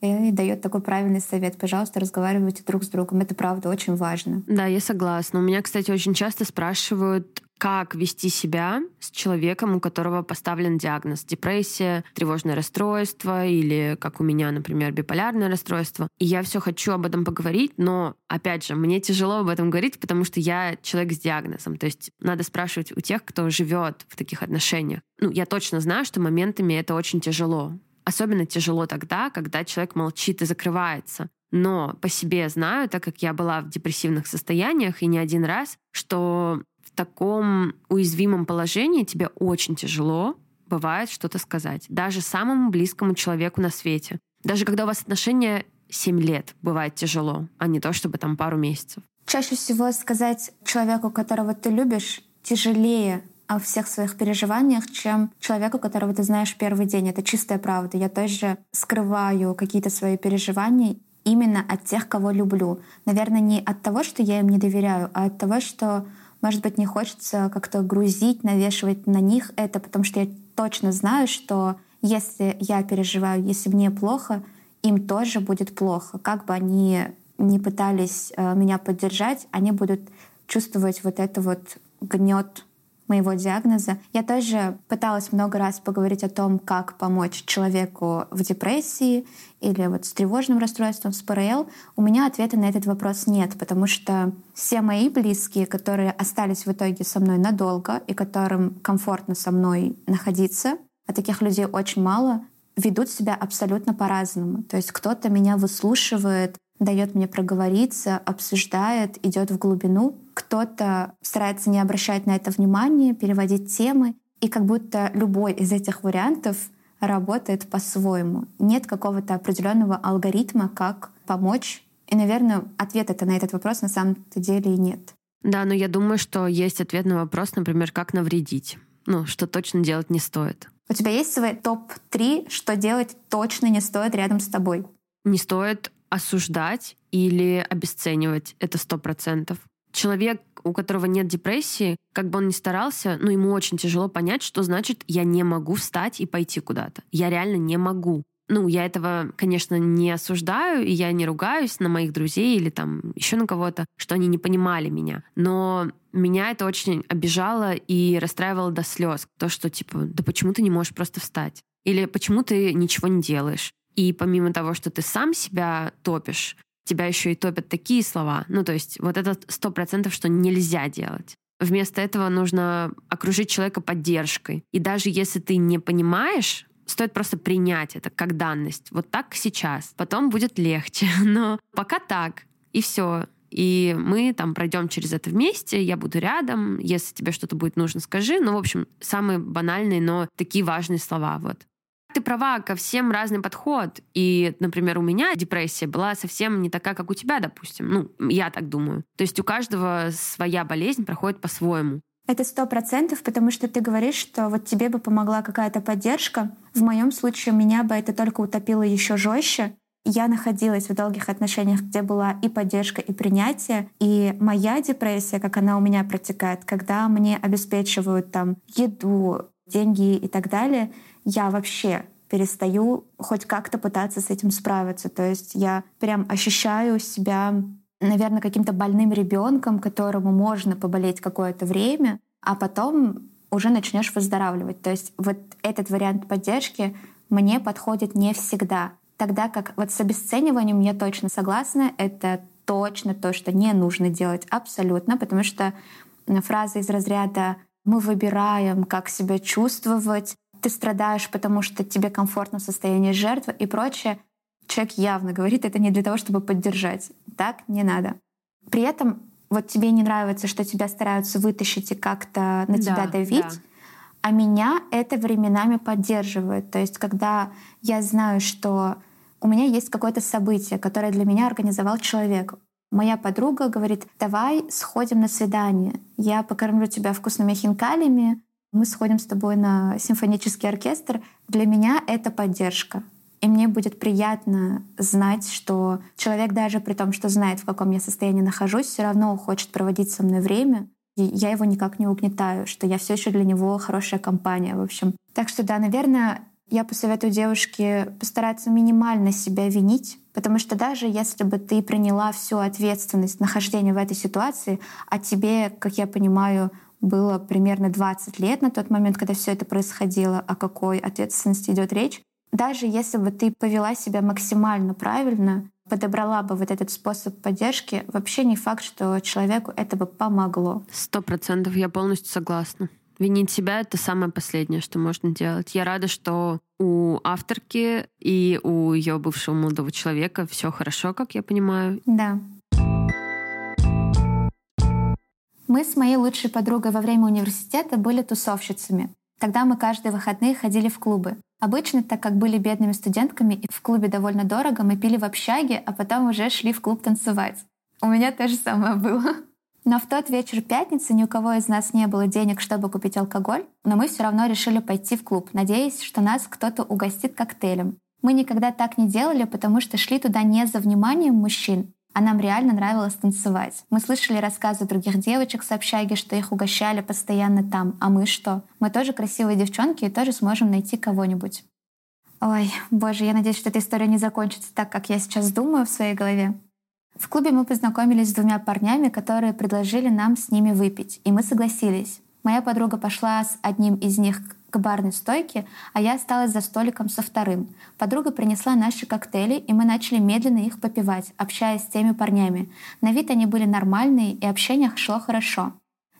[SPEAKER 3] и дает такой правильный совет. Пожалуйста, разговаривайте друг с другом. Это правда очень важно.
[SPEAKER 2] Да, я согласна. У меня, кстати, очень часто спрашивают, как вести себя с человеком, у которого поставлен диагноз депрессия, тревожное расстройство или, как у меня, например, биполярное расстройство. И я все хочу об этом поговорить, но, опять же, мне тяжело об этом говорить, потому что я человек с диагнозом. То есть надо спрашивать у тех, кто живет в таких отношениях. Ну, я точно знаю, что моментами это очень тяжело. Особенно тяжело тогда, когда человек молчит и закрывается. Но по себе знаю, так как я была в депрессивных состояниях и не один раз, что таком уязвимом положении тебе очень тяжело бывает что-то сказать. Даже самому близкому человеку на свете. Даже когда у вас отношения 7 лет, бывает тяжело, а не то, чтобы там пару месяцев.
[SPEAKER 3] Чаще всего сказать человеку, которого ты любишь, тяжелее, о всех своих переживаниях, чем человеку, которого ты знаешь первый день. Это чистая правда. Я тоже скрываю какие-то свои переживания именно от тех, кого люблю. Наверное, не от того, что я им не доверяю, а от того, что, может быть, не хочется как-то грузить, навешивать на них это, потому что я точно знаю, что если я переживаю, если мне плохо, им тоже будет плохо. Как бы они не пытались э, меня поддержать, они будут чувствовать вот это вот гнет моего диагноза. Я тоже пыталась много раз поговорить о том, как помочь человеку в депрессии или вот с тревожным расстройством, с ПРЛ. У меня ответа на этот вопрос нет, потому что все мои близкие, которые остались в итоге со мной надолго и которым комфортно со мной находиться, а таких людей очень мало, ведут себя абсолютно по-разному. То есть кто-то меня выслушивает, дает мне проговориться, обсуждает, идет в глубину. Кто-то старается не обращать на это внимания, переводить темы. И как будто любой из этих вариантов работает по-своему. Нет какого-то определенного алгоритма, как помочь. И, наверное, ответа-то на этот вопрос на самом-то деле и нет.
[SPEAKER 2] Да, но я думаю, что есть ответ на вопрос, например, как навредить. Ну, что точно делать не стоит.
[SPEAKER 3] У тебя есть свой топ-3, что делать точно не стоит рядом с тобой?
[SPEAKER 2] Не стоит осуждать или обесценивать. Это сто процентов. Человек, у которого нет депрессии, как бы он ни старался, ну, ему очень тяжело понять, что значит «я не могу встать и пойти куда-то». Я реально не могу. Ну, я этого, конечно, не осуждаю, и я не ругаюсь на моих друзей или там еще на кого-то, что они не понимали меня. Но меня это очень обижало и расстраивало до слез. То, что типа, да почему ты не можешь просто встать? Или почему ты ничего не делаешь? И помимо того, что ты сам себя топишь, тебя еще и топят такие слова. Ну, то есть вот это сто процентов, что нельзя делать. Вместо этого нужно окружить человека поддержкой. И даже если ты не понимаешь, стоит просто принять это как данность. Вот так сейчас. Потом будет легче. Но пока так. И все. И мы там пройдем через это вместе, я буду рядом, если тебе что-то будет нужно, скажи. Ну, в общем, самые банальные, но такие важные слова. Вот. Ты права, ко всем разный подход. И, например, у меня депрессия была совсем не такая, как у тебя, допустим. Ну, я так думаю. То есть у каждого своя болезнь проходит по-своему.
[SPEAKER 3] Это сто процентов, потому что ты говоришь, что вот тебе бы помогла какая-то поддержка. В моем случае меня бы это только утопило еще жестче. Я находилась в долгих отношениях, где была и поддержка, и принятие. И моя депрессия, как она у меня протекает, когда мне обеспечивают там еду, деньги и так далее, я вообще перестаю хоть как-то пытаться с этим справиться. То есть я прям ощущаю себя наверное, каким-то больным ребенком, которому можно поболеть какое-то время, а потом уже начнешь выздоравливать. То есть вот этот вариант поддержки мне подходит не всегда. Тогда как вот с обесцениванием я точно согласна, это точно то, что не нужно делать абсолютно, потому что фраза из разряда «мы выбираем, как себя чувствовать», «ты страдаешь, потому что тебе комфортно в состоянии жертвы» и прочее, человек явно говорит это не для того, чтобы поддержать. Так не надо. При этом вот тебе не нравится, что тебя стараются вытащить и как-то на да, тебя давить, да. а меня это временами поддерживает. То есть когда я знаю, что у меня есть какое-то событие, которое для меня организовал человек. Моя подруга говорит, давай сходим на свидание. Я покормлю тебя вкусными хинкалями, мы сходим с тобой на симфонический оркестр. Для меня это поддержка. И мне будет приятно знать, что человек даже при том, что знает, в каком я состоянии нахожусь, все равно хочет проводить со мной время. И я его никак не угнетаю, что я все еще для него хорошая компания, в общем. Так что да, наверное, я посоветую девушке постараться минимально себя винить, потому что даже если бы ты приняла всю ответственность нахождения в этой ситуации, а тебе, как я понимаю, было примерно 20 лет на тот момент, когда все это происходило, о какой ответственности идет речь, даже если бы ты повела себя максимально правильно, подобрала бы вот этот способ поддержки, вообще не факт, что человеку это бы помогло.
[SPEAKER 2] Сто процентов, я полностью согласна. Винить себя — это самое последнее, что можно делать. Я рада, что у авторки и у ее бывшего молодого человека все хорошо, как я понимаю.
[SPEAKER 3] Да. Мы с моей лучшей подругой во время университета были тусовщицами. Тогда мы каждые выходные ходили в клубы. Обычно, так как были бедными студентками и в клубе довольно дорого, мы пили в общаге, а потом уже шли в клуб танцевать. У меня то же самое было. Но в тот вечер пятницы ни у кого из нас не было денег, чтобы купить алкоголь, но мы все равно решили пойти в клуб, надеясь, что нас кто-то угостит коктейлем. Мы никогда так не делали, потому что шли туда не за вниманием мужчин, а нам реально нравилось танцевать. Мы слышали рассказы других девочек с общаги, что их угощали постоянно там. А мы что? Мы тоже красивые девчонки и тоже сможем найти кого-нибудь. Ой, боже, я надеюсь, что эта история не закончится так, как я сейчас думаю в своей голове. В клубе мы познакомились с двумя парнями, которые предложили нам с ними выпить, и мы согласились. Моя подруга пошла с одним из них к барной стойке, а я осталась за столиком со вторым. Подруга принесла наши коктейли, и мы начали медленно их попивать, общаясь с теми парнями. На вид они были нормальные, и общение шло хорошо.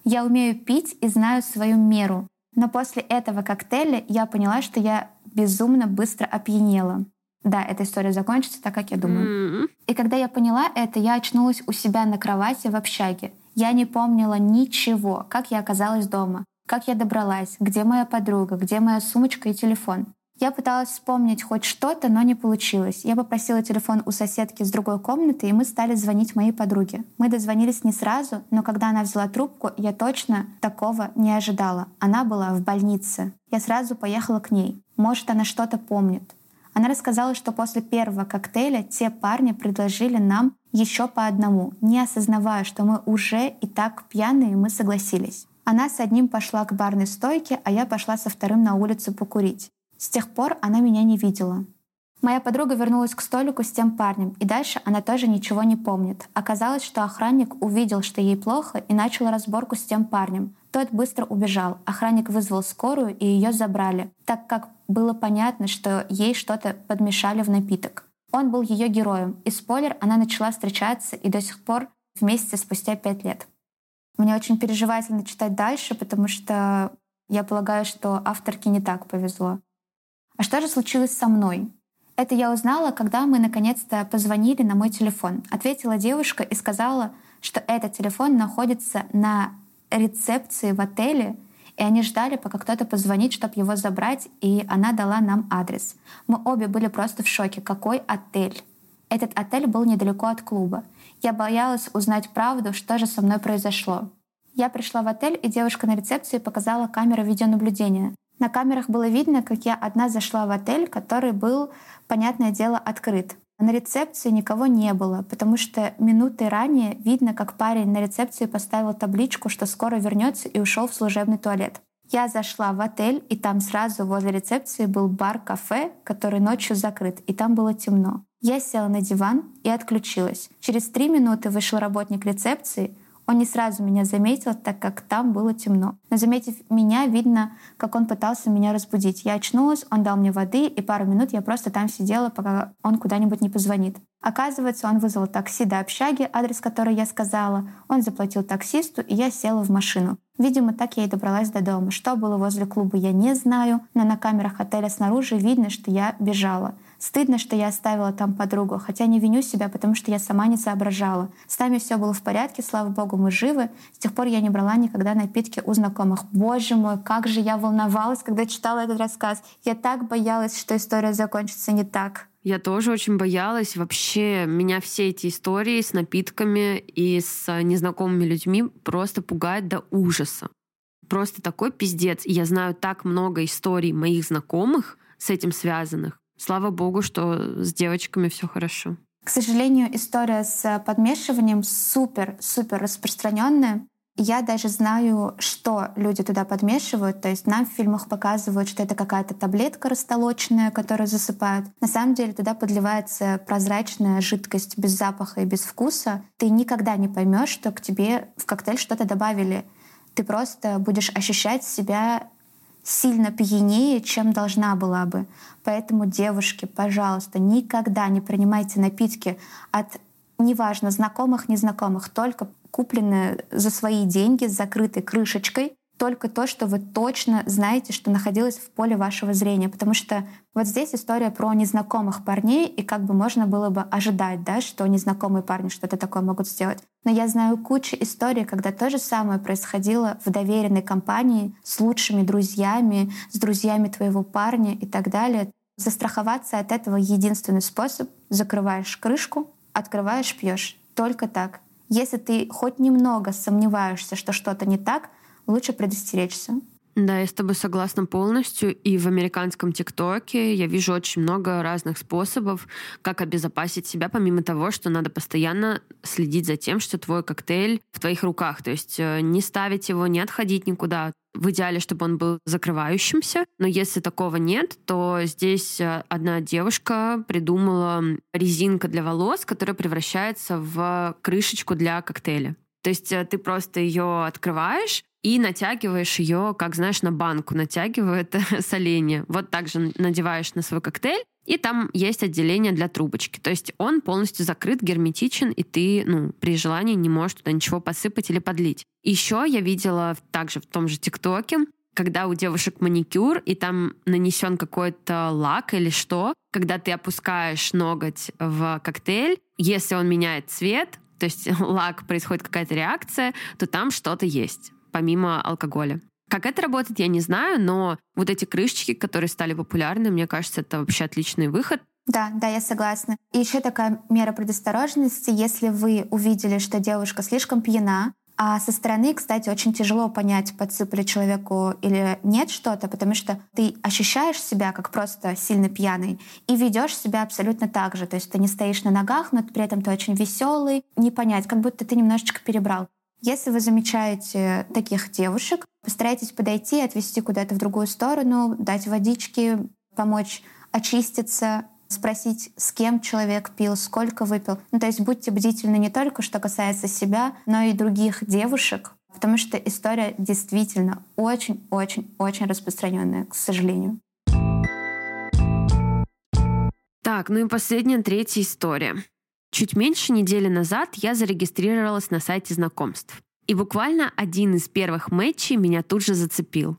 [SPEAKER 3] Я умею пить и знаю свою меру. Но после этого коктейля я поняла, что я безумно быстро опьянела. Да, эта история закончится так, как я думаю. Mm-hmm. И когда я поняла это, я очнулась у себя на кровати в общаге. Я не помнила ничего, как я оказалась дома, как я добралась, где моя подруга, где моя сумочка и телефон. Я пыталась вспомнить хоть что-то, но не получилось. Я попросила телефон у соседки с другой комнаты, и мы стали звонить моей подруге. Мы дозвонились не сразу, но когда она взяла трубку, я точно такого не ожидала. Она была в больнице. Я сразу поехала к ней. Может, она что-то помнит. Она рассказала, что после первого коктейля те парни предложили нам еще по одному, не осознавая, что мы уже и так пьяные, мы согласились. Она с одним пошла к барной стойке, а я пошла со вторым на улицу покурить. С тех пор она меня не видела. Моя подруга вернулась к столику с тем парнем, и дальше она тоже ничего не помнит. Оказалось, что охранник увидел, что ей плохо, и начал разборку с тем парнем. Тот быстро убежал. Охранник вызвал скорую, и ее забрали, так как было понятно, что ей что-то подмешали в напиток. Он был ее героем, и спойлер, она начала встречаться и до сих пор вместе спустя пять лет. Мне очень переживательно читать дальше, потому что я полагаю, что авторке не так повезло. А что же случилось со мной? Это я узнала, когда мы наконец-то позвонили на мой телефон. Ответила девушка и сказала, что этот телефон находится на рецепции в отеле, и они ждали, пока кто-то позвонит, чтобы его забрать, и она дала нам адрес. Мы обе были просто в шоке. Какой отель? Этот отель был недалеко от клуба. Я боялась узнать правду, что же со мной произошло. Я пришла в отель, и девушка на рецепции показала камеру видеонаблюдения. На камерах было видно, как я одна зашла в отель, который был, понятное дело, открыт. На рецепции никого не было, потому что минуты ранее видно, как парень на рецепции поставил табличку, что скоро вернется и ушел в служебный туалет. Я зашла в отель, и там сразу возле рецепции был бар-кафе, который ночью закрыт, и там было темно. Я села на диван и отключилась. Через три минуты вышел работник рецепции, он не сразу меня заметил, так как там было темно. Но заметив меня, видно, как он пытался меня разбудить. Я очнулась, он дал мне воды, и пару минут я просто там сидела, пока он куда-нибудь не позвонит. Оказывается, он вызвал такси до общаги, адрес которой я сказала. Он заплатил таксисту, и я села в машину. Видимо, так я и добралась до дома. Что было возле клуба, я не знаю, но на камерах отеля снаружи видно, что я бежала. Стыдно, что я оставила там подругу, хотя не виню себя, потому что я сама не соображала. С нами все было в порядке, слава богу, мы живы. С тех пор я не брала никогда напитки у знакомых. Боже мой, как же я волновалась, когда читала этот рассказ. Я так боялась, что история закончится не так.
[SPEAKER 2] Я тоже очень боялась. Вообще меня все эти истории с напитками и с незнакомыми людьми просто пугают до ужаса. Просто такой пиздец. Я знаю так много историй моих знакомых с этим связанных. Слава богу, что с девочками все хорошо.
[SPEAKER 3] К сожалению, история с подмешиванием супер-супер распространенная. Я даже знаю, что люди туда подмешивают. То есть нам в фильмах показывают, что это какая-то таблетка растолоченная, которую засыпают. На самом деле туда подливается прозрачная жидкость без запаха и без вкуса. Ты никогда не поймешь, что к тебе в коктейль что-то добавили. Ты просто будешь ощущать себя сильно пьянее, чем должна была бы. Поэтому, девушки, пожалуйста, никогда не принимайте напитки от неважно, знакомых, незнакомых, только купленные за свои деньги с закрытой крышечкой, только то, что вы точно знаете, что находилось в поле вашего зрения. Потому что вот здесь история про незнакомых парней, и как бы можно было бы ожидать, да, что незнакомые парни что-то такое могут сделать. Но я знаю кучу историй, когда то же самое происходило в доверенной компании с лучшими друзьями, с друзьями твоего парня и так далее. Застраховаться от этого единственный способ — закрываешь крышку, открываешь, пьешь. Только так. Если ты хоть немного сомневаешься, что что-то не так, лучше предостеречься.
[SPEAKER 2] Да, я с тобой согласна полностью. И в американском ТикТоке я вижу очень много разных способов, как обезопасить себя, помимо того, что надо постоянно следить за тем, что твой коктейль в твоих руках. То есть э, не ставить его, не отходить никуда. В идеале, чтобы он был закрывающимся. Но если такого нет, то здесь э, одна девушка придумала резинка для волос, которая превращается в крышечку для коктейля. То есть э, ты просто ее открываешь, и натягиваешь ее, как знаешь, на банку натягивает соленье. Вот так же надеваешь на свой коктейль, и там есть отделение для трубочки. То есть он полностью закрыт, герметичен, и ты, ну, при желании не можешь туда ничего посыпать или подлить. Еще я видела также в том же ТикТоке, когда у девушек маникюр, и там нанесен какой-то лак или что, когда ты опускаешь ноготь в коктейль, если он меняет цвет, то есть лак, происходит какая-то реакция, то там что-то есть помимо алкоголя. Как это работает, я не знаю, но вот эти крышечки, которые стали популярны, мне кажется, это вообще отличный выход.
[SPEAKER 3] Да, да, я согласна. И еще такая мера предосторожности, если вы увидели, что девушка слишком пьяна, а со стороны, кстати, очень тяжело понять, подсыпали человеку или нет что-то, потому что ты ощущаешь себя как просто сильно пьяный и ведешь себя абсолютно так же. То есть ты не стоишь на ногах, но при этом ты очень веселый. Не понять, как будто ты немножечко перебрал. Если вы замечаете таких девушек, постарайтесь подойти, отвести куда-то в другую сторону, дать водички, помочь очиститься, спросить, с кем человек пил, сколько выпил. Ну, то есть будьте бдительны не только, что касается себя, но и других девушек, потому что история действительно очень-очень-очень распространенная, к сожалению.
[SPEAKER 2] Так, ну и последняя, третья история. Чуть меньше недели назад я зарегистрировалась на сайте знакомств. И буквально один из первых матчей меня тут же зацепил.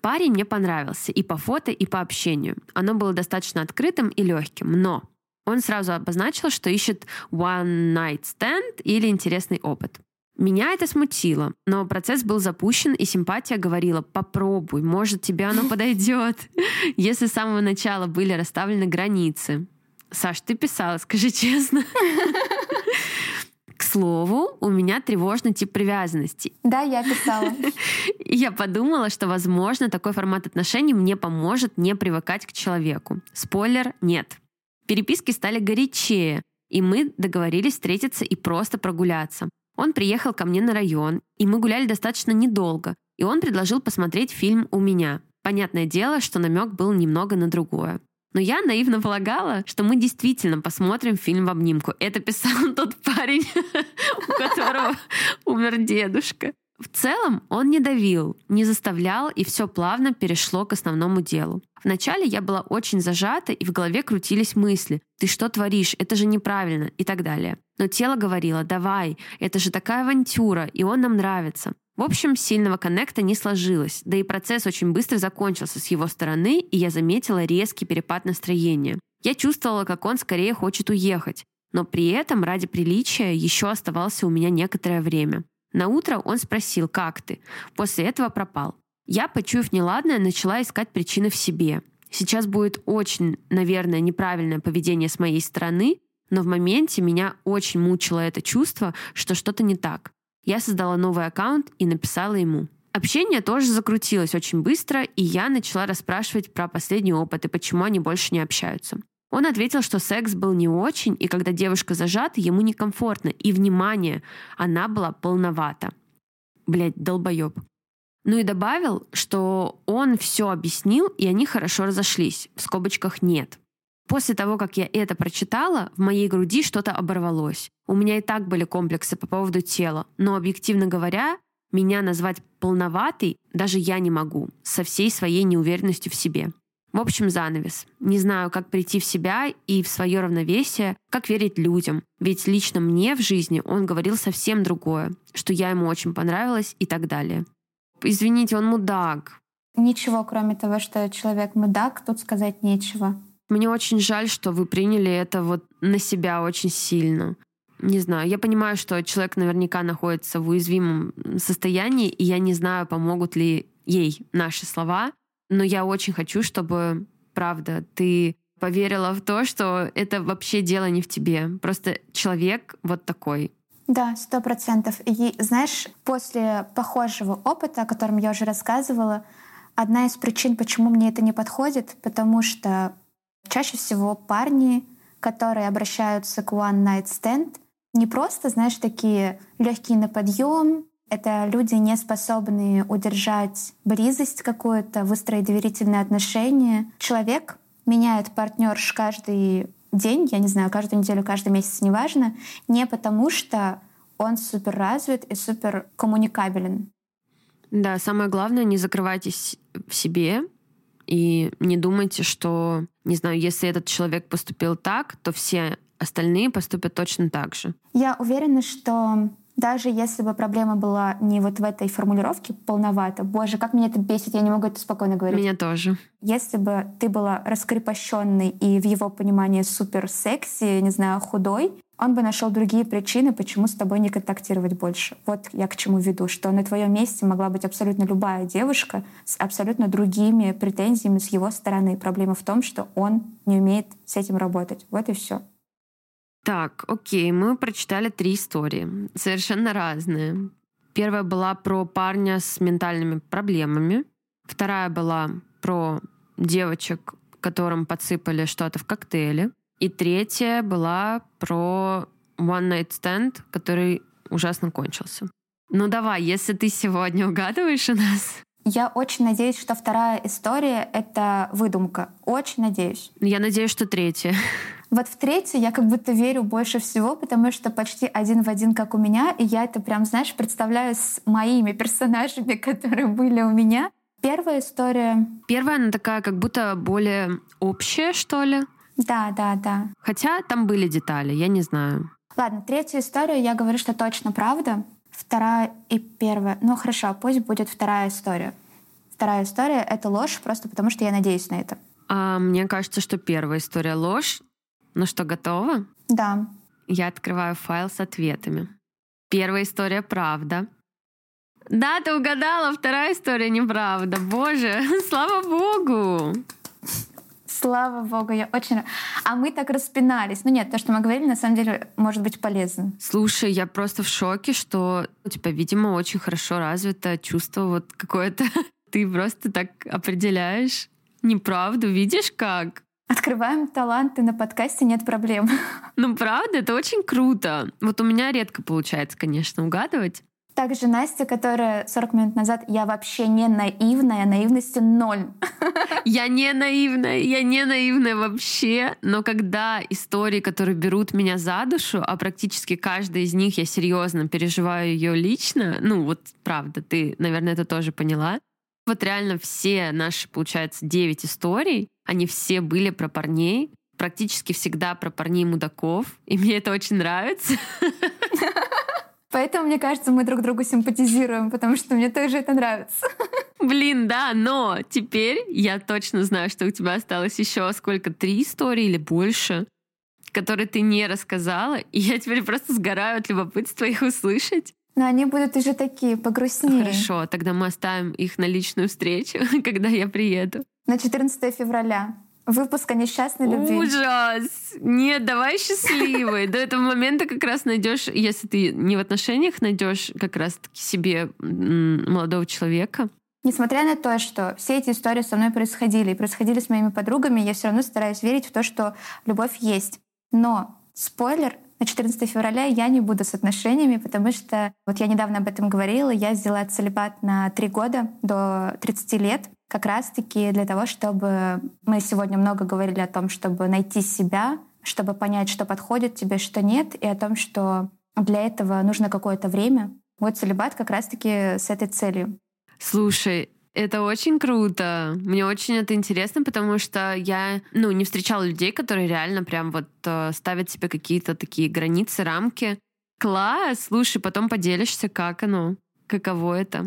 [SPEAKER 2] Парень мне понравился и по фото, и по общению. Оно было достаточно открытым и легким, но он сразу обозначил, что ищет one night stand или интересный опыт. Меня это смутило, но процесс был запущен, и симпатия говорила «попробуй, может, тебе оно подойдет». Если с самого начала были расставлены границы, Саш, ты писала, скажи честно. К слову, у меня тревожный тип привязанности.
[SPEAKER 3] Да, я писала.
[SPEAKER 2] Я подумала, что, возможно, такой формат отношений мне поможет не привыкать к человеку. Спойлер — нет. Переписки стали горячее, и мы договорились встретиться и просто прогуляться. Он приехал ко мне на район, и мы гуляли достаточно недолго, и он предложил посмотреть фильм у меня. Понятное дело, что намек был немного на другое. Но я наивно полагала, что мы действительно посмотрим фильм в обнимку. Это писал тот парень, у которого умер дедушка. В целом он не давил, не заставлял, и все плавно перешло к основному делу. Вначале я была очень зажата, и в голове крутились мысли «ты что творишь? Это же неправильно» и так далее. Но тело говорило «давай, это же такая авантюра, и он нам нравится». В общем, сильного коннекта не сложилось, да и процесс очень быстро закончился с его стороны, и я заметила резкий перепад настроения. Я чувствовала, как он скорее хочет уехать, но при этом ради приличия еще оставался у меня некоторое время. На утро он спросил, как ты? После этого пропал. Я, почуяв неладное, начала искать причины в себе. Сейчас будет очень, наверное, неправильное поведение с моей стороны, но в моменте меня очень мучило это чувство, что что-то не так. Я создала новый аккаунт и написала ему. Общение тоже закрутилось очень быстро, и я начала расспрашивать про последний опыт и почему они больше не общаются. Он ответил, что секс был не очень, и когда девушка зажата, ему некомфортно, и, внимание, она была полновата. Блять, долбоеб. Ну и добавил, что он все объяснил, и они хорошо разошлись. В скобочках нет. После того, как я это прочитала, в моей груди что-то оборвалось. У меня и так были комплексы по поводу тела, но, объективно говоря, меня назвать полноватой даже я не могу, со всей своей неуверенностью в себе. В общем, занавес. Не знаю, как прийти в себя и в свое равновесие, как верить людям. Ведь лично мне в жизни он говорил совсем другое, что я ему очень понравилась и так далее. Извините, он мудак.
[SPEAKER 3] Ничего, кроме того, что человек мудак, тут сказать нечего.
[SPEAKER 2] Мне очень жаль, что вы приняли это вот на себя очень сильно. Не знаю, я понимаю, что человек наверняка находится в уязвимом состоянии, и я не знаю, помогут ли ей наши слова, но я очень хочу, чтобы, правда, ты поверила в то, что это вообще дело не в тебе. Просто человек вот такой.
[SPEAKER 3] Да, сто процентов. И знаешь, после похожего опыта, о котором я уже рассказывала, одна из причин, почему мне это не подходит, потому что чаще всего парни, которые обращаются к One Night Stand, не просто, знаешь, такие легкие на подъем, это люди, не способные удержать близость какую-то, выстроить доверительные отношения. Человек меняет партнерш каждый день, я не знаю, каждую неделю, каждый месяц, неважно, не потому что он супер развит и супер коммуникабелен.
[SPEAKER 2] Да, самое главное, не закрывайтесь в себе и не думайте, что, не знаю, если этот человек поступил так, то все остальные поступят точно так же.
[SPEAKER 3] Я уверена, что даже если бы проблема была не вот в этой формулировке полновато, боже, как меня это бесит, я не могу это спокойно говорить.
[SPEAKER 2] Меня тоже.
[SPEAKER 3] Если бы ты была раскрепощенной и в его понимании супер секси, не знаю, худой, он бы нашел другие причины, почему с тобой не контактировать больше. Вот я к чему веду, что на твоем месте могла быть абсолютно любая девушка с абсолютно другими претензиями с его стороны. Проблема в том, что он не умеет с этим работать. Вот и все.
[SPEAKER 2] Так, окей, мы прочитали три истории, совершенно разные. Первая была про парня с ментальными проблемами. Вторая была про девочек, которым подсыпали что-то в коктейле. И третья была про One Night Stand, который ужасно кончился. Ну давай, если ты сегодня угадываешь у нас.
[SPEAKER 3] Я очень надеюсь, что вторая история — это выдумка. Очень надеюсь.
[SPEAKER 2] Я надеюсь, что третья.
[SPEAKER 3] Вот в третью я как будто верю больше всего, потому что почти один в один, как у меня, и я это прям, знаешь, представляю с моими персонажами, которые были у меня. Первая история...
[SPEAKER 2] Первая, она такая как будто более общая, что ли?
[SPEAKER 3] Да, да, да.
[SPEAKER 2] Хотя там были детали, я не знаю.
[SPEAKER 3] Ладно, третью историю я говорю, что точно правда. Вторая и первая. Ну хорошо, пусть будет вторая история. Вторая история — это ложь, просто потому что я надеюсь на это.
[SPEAKER 2] А, мне кажется, что первая история — ложь. Ну что, готова?
[SPEAKER 3] Да.
[SPEAKER 2] Я открываю файл с ответами. Первая история — правда. Да, ты угадала, вторая история неправда. Боже, слава богу!
[SPEAKER 3] Слава богу, я очень... А мы так распинались. Ну нет, то, что мы говорили, на самом деле, может быть полезно.
[SPEAKER 2] Слушай, я просто в шоке, что у тебя, видимо, очень хорошо развито чувство вот какое-то. Ты просто так определяешь неправду. Видишь как?
[SPEAKER 3] Открываем таланты на подкасте, нет проблем.
[SPEAKER 2] Ну, правда, это очень круто. Вот у меня редко получается, конечно, угадывать.
[SPEAKER 3] Также Настя, которая 40 минут назад, я вообще не наивная, наивности ноль.
[SPEAKER 2] Я не наивная, я не наивная вообще, но когда истории, которые берут меня за душу, а практически каждая из них я серьезно переживаю ее лично, ну вот правда, ты, наверное, это тоже поняла, вот реально все наши, получается, 9 историй, они все были про парней, практически всегда про парней мудаков, и мне это очень нравится.
[SPEAKER 3] Поэтому, мне кажется, мы друг другу симпатизируем, потому что мне тоже это нравится.
[SPEAKER 2] Блин, да, но теперь я точно знаю, что у тебя осталось еще сколько, три истории или больше, которые ты не рассказала, и я теперь просто сгораю от любопытства их услышать.
[SPEAKER 3] Но они будут уже такие, погрустнее.
[SPEAKER 2] Хорошо, тогда мы оставим их на личную встречу, когда я приеду.
[SPEAKER 3] На 14 февраля. Выпуск о несчастной любви.
[SPEAKER 2] Ужас! Нет, давай счастливый. До этого момента как раз найдешь, если ты не в отношениях, найдешь как раз таки себе молодого человека.
[SPEAKER 3] Несмотря на то, что все эти истории со мной происходили и происходили с моими подругами, я все равно стараюсь верить в то, что любовь есть. Но спойлер, на 14 февраля я не буду с отношениями, потому что, вот я недавно об этом говорила, я сделала целебат на три года до 30 лет как раз-таки для того, чтобы мы сегодня много говорили о том, чтобы найти себя, чтобы понять, что подходит тебе, что нет, и о том, что для этого нужно какое-то время. Вот целебат как раз-таки с этой целью.
[SPEAKER 2] Слушай, это очень круто. Мне очень это интересно, потому что я, ну, не встречала людей, которые реально прям вот э, ставят себе какие-то такие границы, рамки. Класс! Слушай, потом поделишься, как оно, каково это.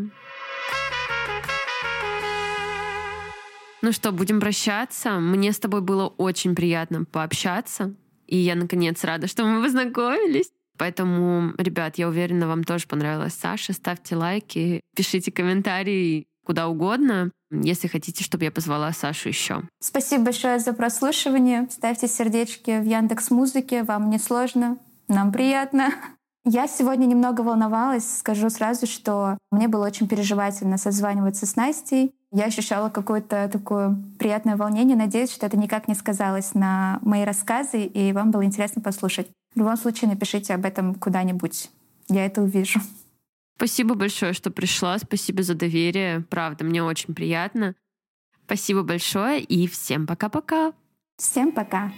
[SPEAKER 2] Ну что, будем прощаться. Мне с тобой было очень приятно пообщаться. И я, наконец, рада, что мы познакомились. Поэтому, ребят, я уверена, вам тоже понравилась Саша. Ставьте лайки, пишите комментарии куда угодно, если хотите, чтобы я позвала Сашу еще.
[SPEAKER 3] Спасибо большое за прослушивание. Ставьте сердечки в Яндекс Музыке. Вам не сложно, нам приятно. Я сегодня немного волновалась. Скажу сразу, что мне было очень переживательно созваниваться с Настей. Я ощущала какое-то такое приятное волнение. Надеюсь, что это никак не сказалось на мои рассказы, и вам было интересно послушать. В любом случае, напишите об этом куда-нибудь. Я это увижу.
[SPEAKER 2] Спасибо большое, что пришла. Спасибо за доверие. Правда, мне очень приятно. Спасибо большое и всем пока-пока.
[SPEAKER 3] Всем пока.